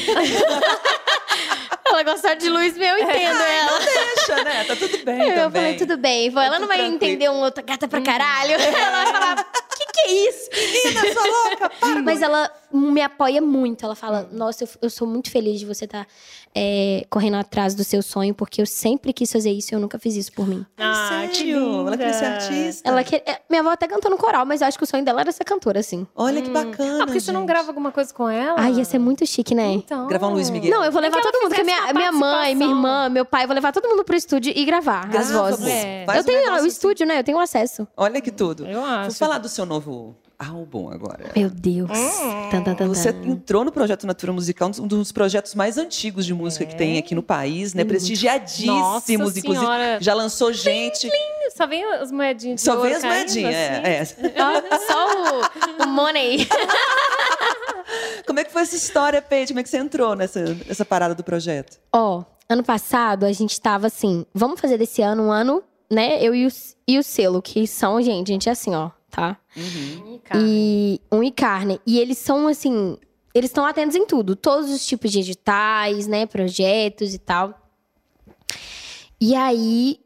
ela gosta de Luiz eu entendo ela. Deixa, né? Tá tudo bem Eu também. falei, tudo bem, vó. Ela não vai tranquilo. entender um outro gata pra caralho. [laughs] Ela vai falar, que que é isso? Menina, sua louca, para. Mas ela me apoia muito. Ela fala, nossa, eu, eu sou muito feliz de você estar correndo atrás do seu sonho, porque eu sempre quis fazer isso e eu nunca fiz isso por mim. Ah, que Sério? Ela queria ser artista. Ela que, é, minha avó até cantou no coral, mas eu acho que o sonho dela era ser cantora, assim. Olha que bacana. Ah, porque você não gente. grava alguma coisa com ela? Ai, ia ser muito chique, né? Então. Gravar um Luiz Miguel. Não, eu vou levar que ela todo mundo, porque minha, minha mãe, minha irmã, meu pai, eu vou levar todo mundo pro estúdio e gravar as Grava, vozes. pô. É. Eu tenho um o assim. estúdio, né? Eu tenho acesso. Olha que tudo. Eu Vou acho. falar do seu novo álbum agora. Meu Deus. Tan, tan, tan, Você entrou no Projeto Natura Musical, um dos projetos mais antigos de música que tem aqui no país, né? Prestigiadíssimos, Nossa inclusive. Senhora. Já lançou gente. Só vem as moedinhas de Só vê as caindo, moedinhas. assim. É, é. Só o, o money. [laughs] Como é que foi essa história, Paige? Como é que você entrou nessa, nessa parada do projeto? Ó, ano passado a gente tava assim, vamos fazer desse ano um ano, né? Eu e o, e o selo, que são, gente, gente é assim, ó, tá? Cara. E um e carne. E eles são assim, eles estão atentos em tudo, todos os tipos de editais, né, projetos e tal. E aí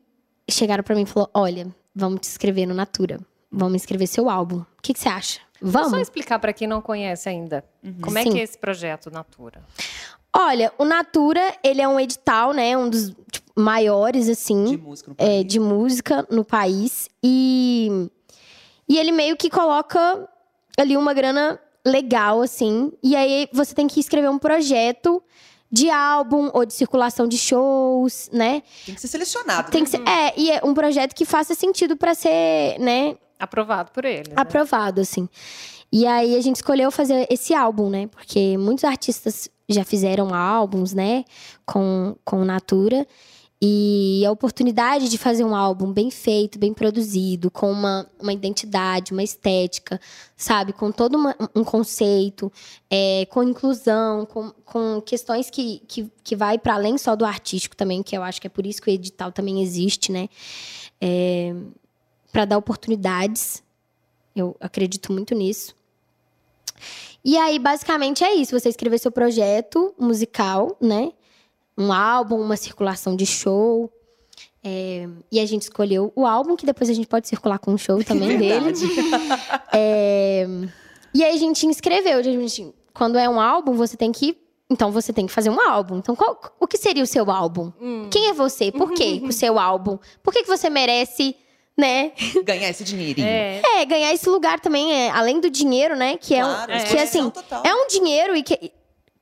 chegaram pra mim e falou: "Olha, vamos te inscrever no Natura. Vamos inscrever seu álbum. O que, que você acha? Só Vamos?" explicar pra quem não conhece ainda. Como é Sim. que é esse projeto Natura? Olha, o Natura, ele é um edital, né, um dos tipo, maiores assim. De música no é, país? de música no país. E, e ele meio que coloca ali uma grana legal, assim. E aí você tem que escrever um projeto de álbum ou de circulação de shows, né? Tem que ser selecionado. Tem né? que ser, é, e é um projeto que faça sentido pra ser, né, Aprovado por ele. né? aprovado, assim. E aí a gente escolheu fazer esse álbum, né? Porque muitos artistas já fizeram álbuns, né? Com, com Natura. E a oportunidade de fazer um álbum bem feito, bem produzido, com uma, uma identidade, uma estética, sabe? Com todo uma- um conceito, é, com inclusão, com, com questões que, que, que vai para além só do artístico também, que eu acho que é por isso que o edital também existe, né? É, para dar oportunidades eu acredito muito nisso. E aí, basicamente, é isso. Você escrever seu projeto musical, né? Um álbum, uma circulação de show. É, e a gente escolheu o álbum, que depois a gente pode circular com um show [laughs] também dele. [laughs] É, e aí a gente inscreveu. A gente, quando é um álbum, você tem que. Então você tem que fazer um álbum. Então, qual- o que seria o seu álbum? Quem é você? Por quê [laughs] o seu álbum? Por que, que você merece, né? Ganhar esse dinheirinho. É. É, ganhar esse lugar também, é, além do dinheiro, né? Que é, um- Claro, que exposição assim, total. é um dinheiro e que,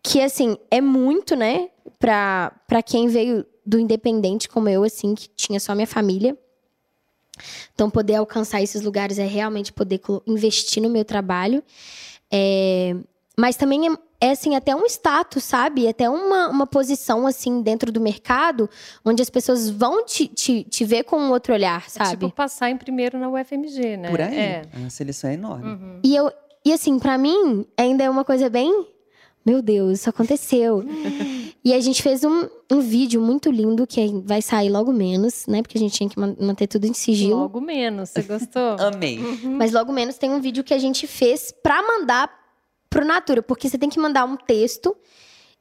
que assim, é muito, né? Pra, pra quem veio do independente como eu, assim, que tinha só minha família. Então, poder alcançar esses lugares é realmente poder investir no meu trabalho. É, mas também é, é, assim, até um status, sabe? Até uma, uma posição, assim, dentro do mercado, onde as pessoas vão te, te, te ver com um outro olhar, É sabe? tipo passar em primeiro na UFMG, né? Por aí. É. A seleção é enorme. E eu e assim, pra mim, ainda é uma coisa bem. Meu Deus, isso aconteceu. E a gente fez um, um vídeo muito lindo que vai sair logo menos, né? Porque a gente tinha que man- manter tudo em sigilo. Logo menos, você gostou? [laughs] Amei. Mas logo menos tem um vídeo que a gente fez pra mandar pro Natura, porque você tem que mandar um texto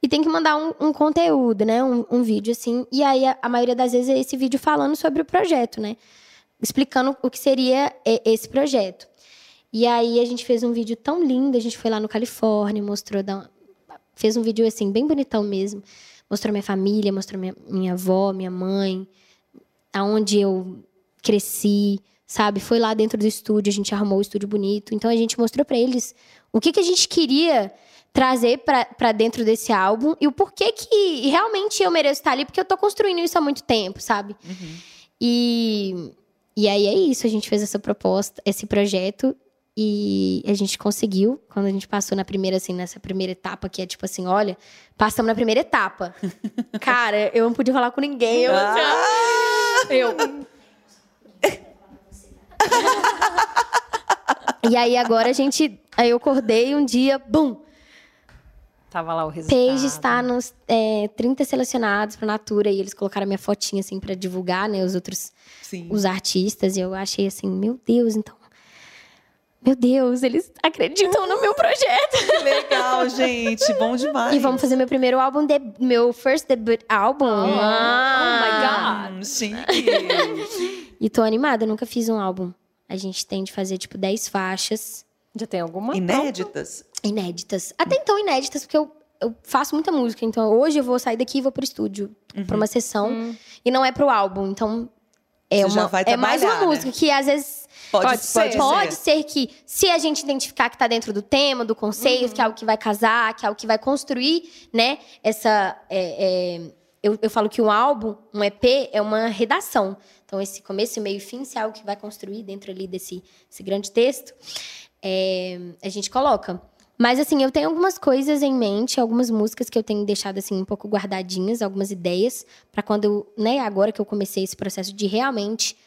e tem que mandar um, um conteúdo, né? Um, um vídeo assim. E aí a, a maioria das vezes é esse vídeo falando sobre o projeto, né? Explicando o que seria e- esse projeto. E aí a gente fez um vídeo tão lindo, a gente foi lá no Califórnia, mostrou da- fez um vídeo assim bem bonitão mesmo. Mostrou minha família, mostrou minha, minha avó, minha mãe, aonde eu cresci, sabe? Foi lá dentro do estúdio, a gente arrumou o estúdio bonito. Então a gente mostrou pra eles o que, que a gente queria trazer pra dentro desse álbum e o porquê que realmente eu mereço estar ali, porque eu tô construindo isso há muito tempo, sabe? E, e aí é isso, a gente fez essa proposta, esse projeto e a gente conseguiu, quando a gente passou na primeira, assim, nessa primeira etapa, que é tipo assim, olha, passamos na primeira etapa. [laughs] Cara, eu não podia falar com ninguém. Eu, eu. E aí agora a gente. Aí eu acordei um dia, bum! Tava lá o resultado. Page está nos é, 30 selecionados pra Natura e eles colocaram minha fotinha assim pra divulgar, né, os outros Sim. os artistas e eu achei assim, meu Deus, então meu Deus, eles acreditam no meu projeto. Que legal, gente. Bom demais. E vamos fazer meu primeiro álbum, de, meu first debut álbum. Ah. Hum, chique. [laughs] E tô animada, eu nunca fiz um álbum. A gente tem de fazer, tipo, 10 faixas Já tem alguma? Inéditas? inéditas. Até então inéditas, porque eu, eu faço muita música. Então, hoje eu vou sair daqui e vou pro estúdio pra uma sessão. E não é pro álbum. Então, é, Você uma, é mais uma né? música que, às vezes, Pode, Pode ser. Pode ser que, se a gente identificar que tá dentro do tema, do conceito, que é algo que vai casar, que é algo que vai construir, né? Essa. é, é, eu, eu falo que um álbum, um EP, é uma redação. Então, esse começo, meio e fim, se é algo que vai construir dentro ali desse, desse grande texto, é, a gente coloca. Mas, assim, eu tenho algumas coisas em mente, algumas músicas que eu tenho deixado, assim, um pouco guardadinhas, algumas ideias, pra quando, eu, né, agora que eu comecei esse processo de realmente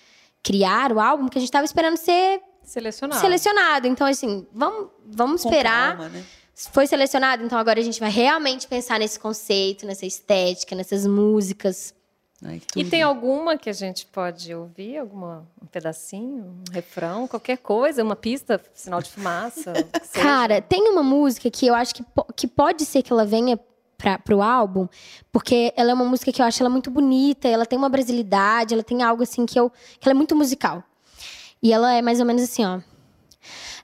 criar o álbum, que a gente tava esperando ser Selecionado. selecionado. Então, assim, vamos, vamos Com esperar. calma, né? Foi selecionado, então agora a gente vai realmente pensar nesse conceito, nessa estética, nessas músicas. Ai, E tem alguma que a gente pode ouvir? Alguma, um pedacinho, um refrão, qualquer coisa, uma pista, sinal de fumaça? [laughs] Cara, tem uma música que eu acho que, que pode ser que ela venha pra, pro álbum, porque ela é uma música que eu acho ela muito bonita, ela tem uma brasilidade, ela tem algo assim que eu. que ela é muito musical. E ela é mais ou menos assim, ó.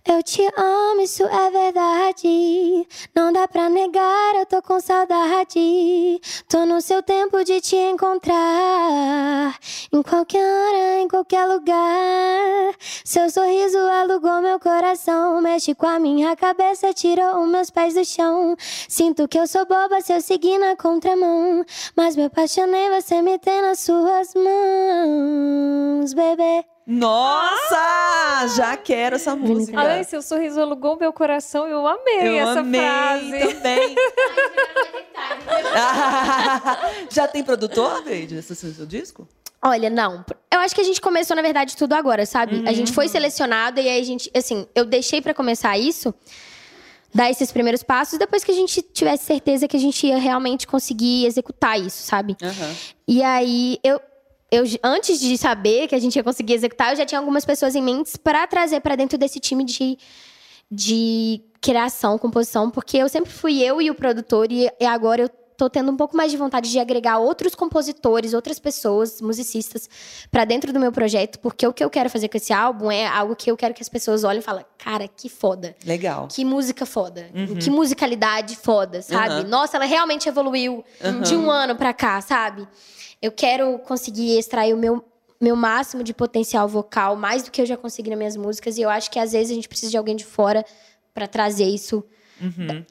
Eu te amo, isso é verdade. Não dá pra negar, eu tô com saudade. Tô no seu tempo de te encontrar. Em qualquer hora, em qualquer lugar. Seu sorriso alugou meu coração. Mexe com a minha cabeça, tirou os meus pés do chão. Sinto que eu sou boba se eu seguir na contramão. Mas me apaixonei, você me tem nas suas mãos, bebê. Nossa! Já quero essa música. Além, seu sorriso alugou meu coração, eu amei Eu essa amei frase. também. [laughs] [laughs] Já tem produtor, Deide, esse seu disco? Olha, não. Eu acho que a gente começou, na verdade, tudo agora, sabe? A gente Uhum. foi selecionado e aí a gente, assim, eu deixei pra começar isso, dar esses primeiros passos, depois que a gente tivesse certeza que a gente ia realmente conseguir executar isso, sabe? Aham. E aí, eu, eu antes de saber que a gente ia conseguir executar, eu já tinha algumas pessoas em mente pra trazer pra dentro desse time de, de criação, composição, porque eu sempre fui eu e o produtor, e, e agora eu tô tendo um pouco mais de vontade de agregar outros compositores, outras pessoas, musicistas, pra dentro do meu projeto, porque o que eu quero fazer com esse álbum é algo que eu quero que as pessoas olhem e falem, cara, que foda. Legal. Que música foda. Que musicalidade foda, sabe? Uhum. Nossa, ela realmente evoluiu de um ano pra cá, sabe? Eu quero conseguir extrair o meu, meu máximo de potencial vocal, mais do que eu já consegui nas minhas músicas. E eu acho que às vezes a gente precisa de alguém de fora pra trazer isso.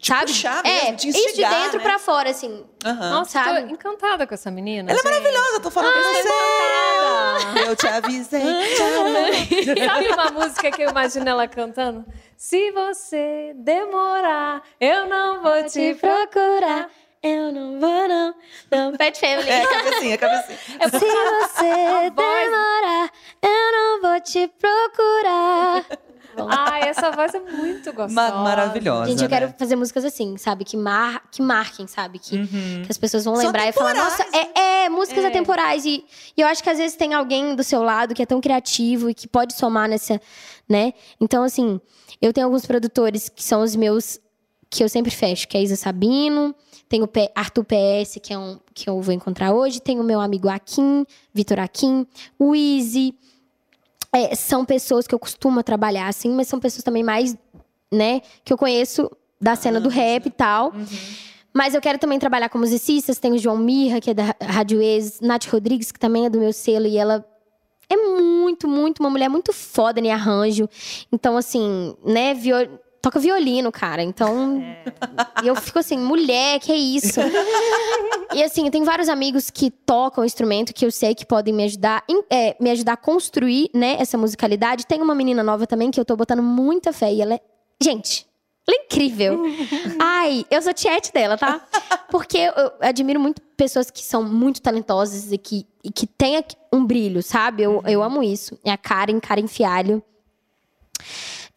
Sabe? puxar é, mesmo, te isso de instigar, dentro né? pra fora, assim. Aham. Nossa, Sabe? tô encantada com essa menina. Ela é gente. maravilhosa, eu tô falando com você. Eu te avisei. [laughs] Sabe uma música que eu imagino ela cantando? Se você demorar, eu não vou te procurar. Eu não vou, não. Não, Pet Family. É, cabecinha, cabecinha. [laughs] É Se você demorar, eu não vou te procurar. [laughs] Ah, essa voz é muito gostosa. Ma- maravilhosa. Gente, eu quero né? fazer músicas assim, sabe? Que, mar... que marquem, sabe? Que, que as pessoas vão Uhum. São lembrar e falar, nossa, atemporais, é, é, músicas É. atemporais. E, e eu acho que às vezes tem alguém do seu lado que é tão criativo e que pode somar nessa, né? Então, assim, eu tenho alguns produtores que são os meus, que eu sempre fecho, que é Isa Sabino, tem o Arthur PS, que é um que eu vou encontrar hoje, tem o meu amigo Akin, Vitor Akin, o Easy. É, são pessoas que eu costumo trabalhar assim, mas são pessoas também mais, né, que eu conheço da cena do rap e tal. Mas eu quero também trabalhar com musicistas. Tem o João Mirra, que é da Rádio Ex, Nath Rodrigues, que também é do meu selo, e ela é muito, muito, uma mulher muito foda em arranjo. Então, assim, né, vio- toca violino, cara. Então, e eu fico assim, mulher, que é isso? e assim, eu tenho vários amigos que tocam instrumento que eu sei que podem me ajudar, é, me ajudar a construir, né, essa musicalidade. Tem uma menina nova também que eu tô botando muita fé e ela é. Gente, ela é incrível. Ai, eu sou tiete dela, tá? Porque eu, admiro muito pessoas que são muito talentosas e que, e que têm um brilho, sabe? Eu, eu amo isso. É a Karen, Karen Fialho.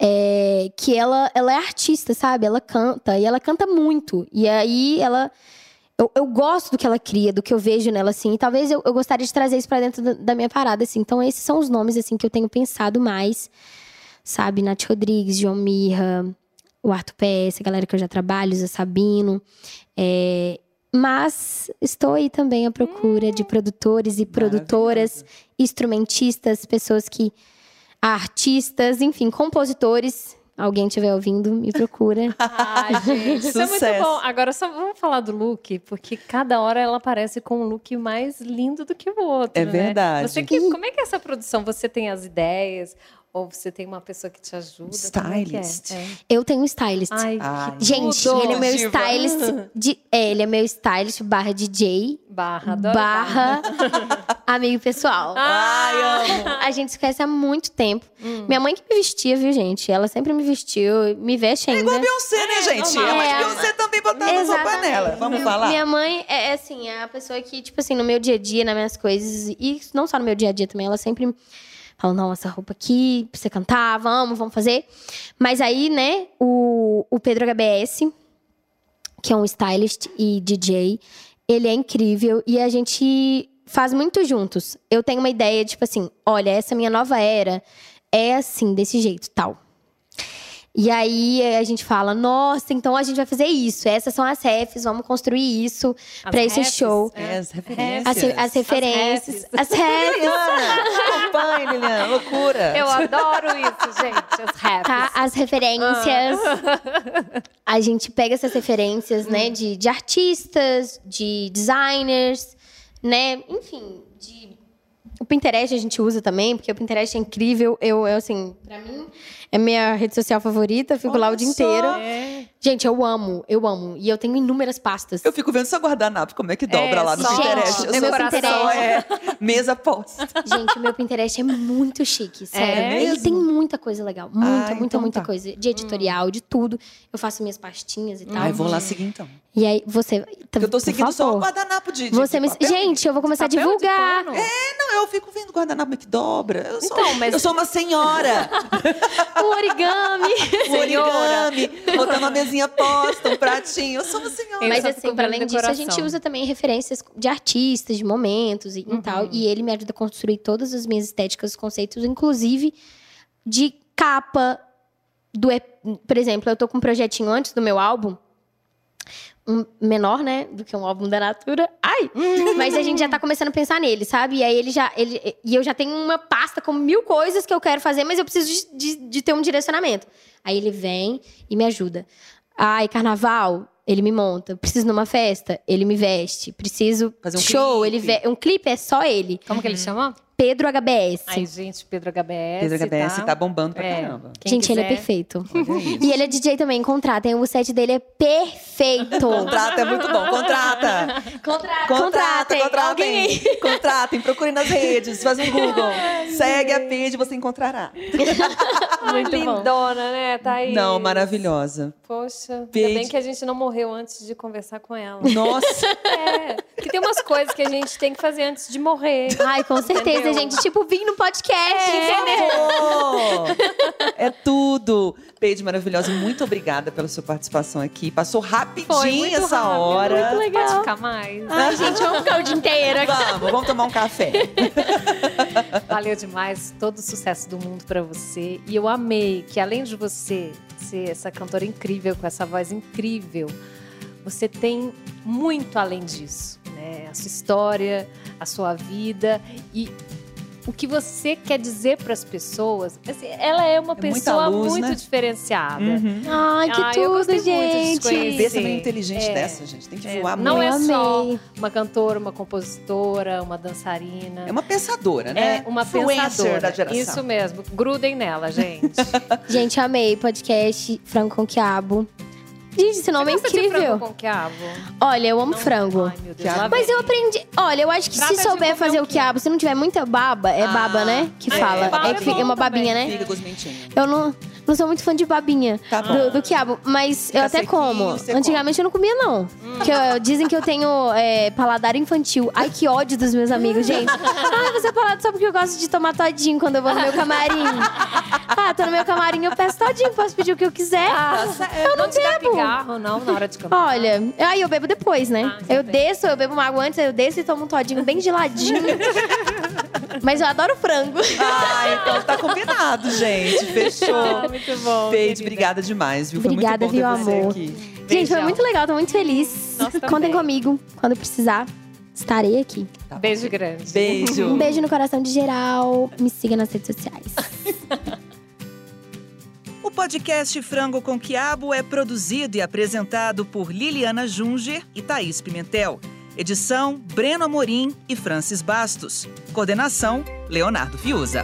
É, que ela, ela é artista, sabe? Ela canta e ela canta muito. E aí ela. Eu, eu gosto do que ela cria, do que eu vejo nela, assim. E talvez eu, eu gostaria de trazer isso pra dentro da, da minha parada, assim. Então, esses são os nomes, assim, que eu tenho pensado mais. Sabe? Nath Rodrigues, João Mirra, o Arthur PS, a galera que eu já trabalho, Zé Sabino. É, mas estou aí também à procura de produtores e produtoras, instrumentistas, pessoas que. Artistas, enfim, compositores. Alguém estiver ouvindo, me procura. [laughs] Ai, gente, isso é muito Sucesso. bom. Agora só vamos falar do look, porque cada hora ela aparece com um look mais lindo do que o outro. É né? verdade. Você que, como é que é essa produção? Você tem as ideias? Ou você tem uma pessoa que te ajuda? Como é que é? Stylist. É. Eu tenho um stylist. Ai, Ai, Gente, tudo. ele é meu diva. stylist. De, é, ele é meu stylist barra DJ Barra, barra amigo pessoal. Ai, amo. A gente se conhece há muito tempo. Minha mãe que me vestia, viu, gente? Ela sempre me vestiu, me veste ainda. Igual Beyoncé, né, gente? É, mas É. Beyoncé também botava as roupas Exatamente. nela. Vamos falar? Minha mãe é, é assim, é a pessoa que, tipo assim, no meu dia a dia, nas minhas coisas, e não só no meu dia a dia também, ela sempre fala, não, essa roupa aqui, pra você cantar, vamos, vamos fazer. Mas aí, né, o, o Pedro HBS, que é um stylist e DJ, ele é incrível e a gente faz muito juntos. Eu tenho uma ideia, tipo assim, olha, essa minha nova era é assim, desse jeito, tal. E aí a gente fala, nossa, então a gente vai fazer isso. Essas são as refs, vamos construir isso As pra esse refs, show. É, as referências. As, as referências. As refs. Liliana, acompanhe, Liliana. Loucura. Eu adoro isso, gente. As raps. Tá, as referências. A gente pega essas referências, né, de, de artistas, de designers, né, enfim, de. O Pinterest a gente usa também, porque o Pinterest é incrível. Eu, eu assim, pra mim, é minha rede social favorita, fico lá o Olha dia só. inteiro. É. Gente, eu amo, eu amo. E eu tenho inúmeras pastas. Eu fico vendo seu guardanapo, como é que dobra É, lá no só- Pinterest. Eu Gente, sou meu Pinterest. é mesa posta. Gente, o meu Pinterest é muito chique, sério. É Ele tem muita coisa legal. Muita, Ah, muita, então muita tá. coisa. De editorial, de tudo. Eu faço minhas pastinhas e tal. Ai, vou lá seguir então. E aí, você. Porque eu tô seguindo só o guardanapo de, de Você me... papel. Gente, eu vou começar a divulgar. pano? Não, eu fico vendo guardanapo que dobra. Eu sou, Então, mas- eu sou uma senhora. [laughs] O origami. Um origami, botando uma mesinha posta, um pratinho. Eu sou uma senhora. Mas assim, para além disso, a gente decoração. usa também referências de artistas, de momentos e, e tal. E ele me ajuda a construir todas as minhas estéticas, conceitos, inclusive de capa do. Por exemplo, eu tô com um projetinho antes do meu álbum. Um menor, né, do que um álbum da Natura. Ai! Mas a gente já tá começando a pensar nele, sabe? E aí ele já. Ele, e eu já tenho uma pasta com mil coisas que eu quero fazer, mas eu preciso de, de, de ter um direcionamento. Aí ele vem e me ajuda. Ai, carnaval, ele me monta. Preciso numa festa, ele me veste. Preciso Fazer um show, clipe. ele ve... um clipe é só ele. Como que ele chama? Pedro HBS. Ai, gente, Pedro HBS. Pedro HBS tá, tá bombando pra É. caramba. Quem Gente, ele é quiser. perfeito. [laughs] E ele é DJ também, contratem. O set dele é perfeito. [laughs] Contrata, é muito bom. Contrata. Contrata, Alguém contratem. aí. [laughs] Contratem, procurem nas redes, faz um Google. Segue a page, você encontrará. Muito bom. Lindona, né, Thaís? Não, maravilhosa. Poxa, Beijo. ainda bem que a gente não morreu antes de conversar com ela. Nossa, É, que tem umas coisas que a gente tem que fazer antes de morrer. Ai, com certeza, Entendeu? Gente. Tipo, vim no podcast, entendeu? Amor! É tudo. Paige maravilhosa, muito obrigada pela sua participação aqui. Passou rapidinho essa rápido, hora. Muito legal. Pode ficar mais. Ai, gente, vamos ficar o dia inteiro aqui. Vamos, vamos tomar um café. [laughs] Valeu demais. Todo o sucesso do mundo pra você. E eu amei que, além de você ser essa cantora incrível, com essa voz incrível, você tem muito além disso. Né? A sua história, a sua vida e o que você quer dizer para as pessoas. Assim, ela é uma É pessoa luz, muito né? diferenciada. Uhum. Ai, que eu tudo, muito gente. te conhecer. Cabeça meio inteligente É. dessa, gente. Tem que É, voar não muito. é Eu só uma cantora, uma compositora, uma dançarina. É uma pensadora, né? É uma Influencer pensadora. da geração. Isso mesmo. Grudem nela, gente. [laughs] Gente, amei podcast Frango com Quiabo. Gente, esse nome é Você gosta de incrível. frango com quiabo? Olha, eu amo Não? frango. Ai, meu Deus. Mas eu aprendi. Olha, eu acho que Trata se souber fazer o o quiabo, se não tiver muita baba, é Ah, baba, né? Que é, fala. É, é que bom uma babinha, também. né? Fígado mentinho. Eu não, não sou muito fã de babinha Tá do, do quiabo, mas eu até sequinho, como. Antigamente eu não comia, não. Que eu- dizem que eu tenho é, paladar infantil. Ai, que ódio dos meus amigos, [laughs] gente. Ah, você é paladar só porque eu gosto de tomar todinho quando eu vou no meu camarim. [laughs] Ah, tô no meu camarim, eu peço todinho, posso pedir o que eu quiser. eu não, te dá pigarro, não, na hora de cantar. Olha, aí eu bebo depois, né? Ah, eu bem. desço, eu bebo uma água antes, eu desço e tomo um todinho bem geladinho. [laughs] Mas eu adoro frango. Ah, então tá combinado, gente. Fechou. Muito bom. Feide, querida. obrigada demais, viu? Obrigada, Foi muito bom viu, ter você amor? aqui. Gente, foi Beijão. muito legal, tô muito feliz. Também. Contem comigo. Quando precisar, estarei aqui. Tá bom. Beijo grande. Beijo. Um beijo no coração de geral. Me siga nas redes sociais. [laughs] O podcast Frango com Quiabo é produzido e apresentado por Liliana Junger e Thaís Pimentel. Edição: Breno Amorim e Francis Bastos. Coordenação: Leonardo Fiuza.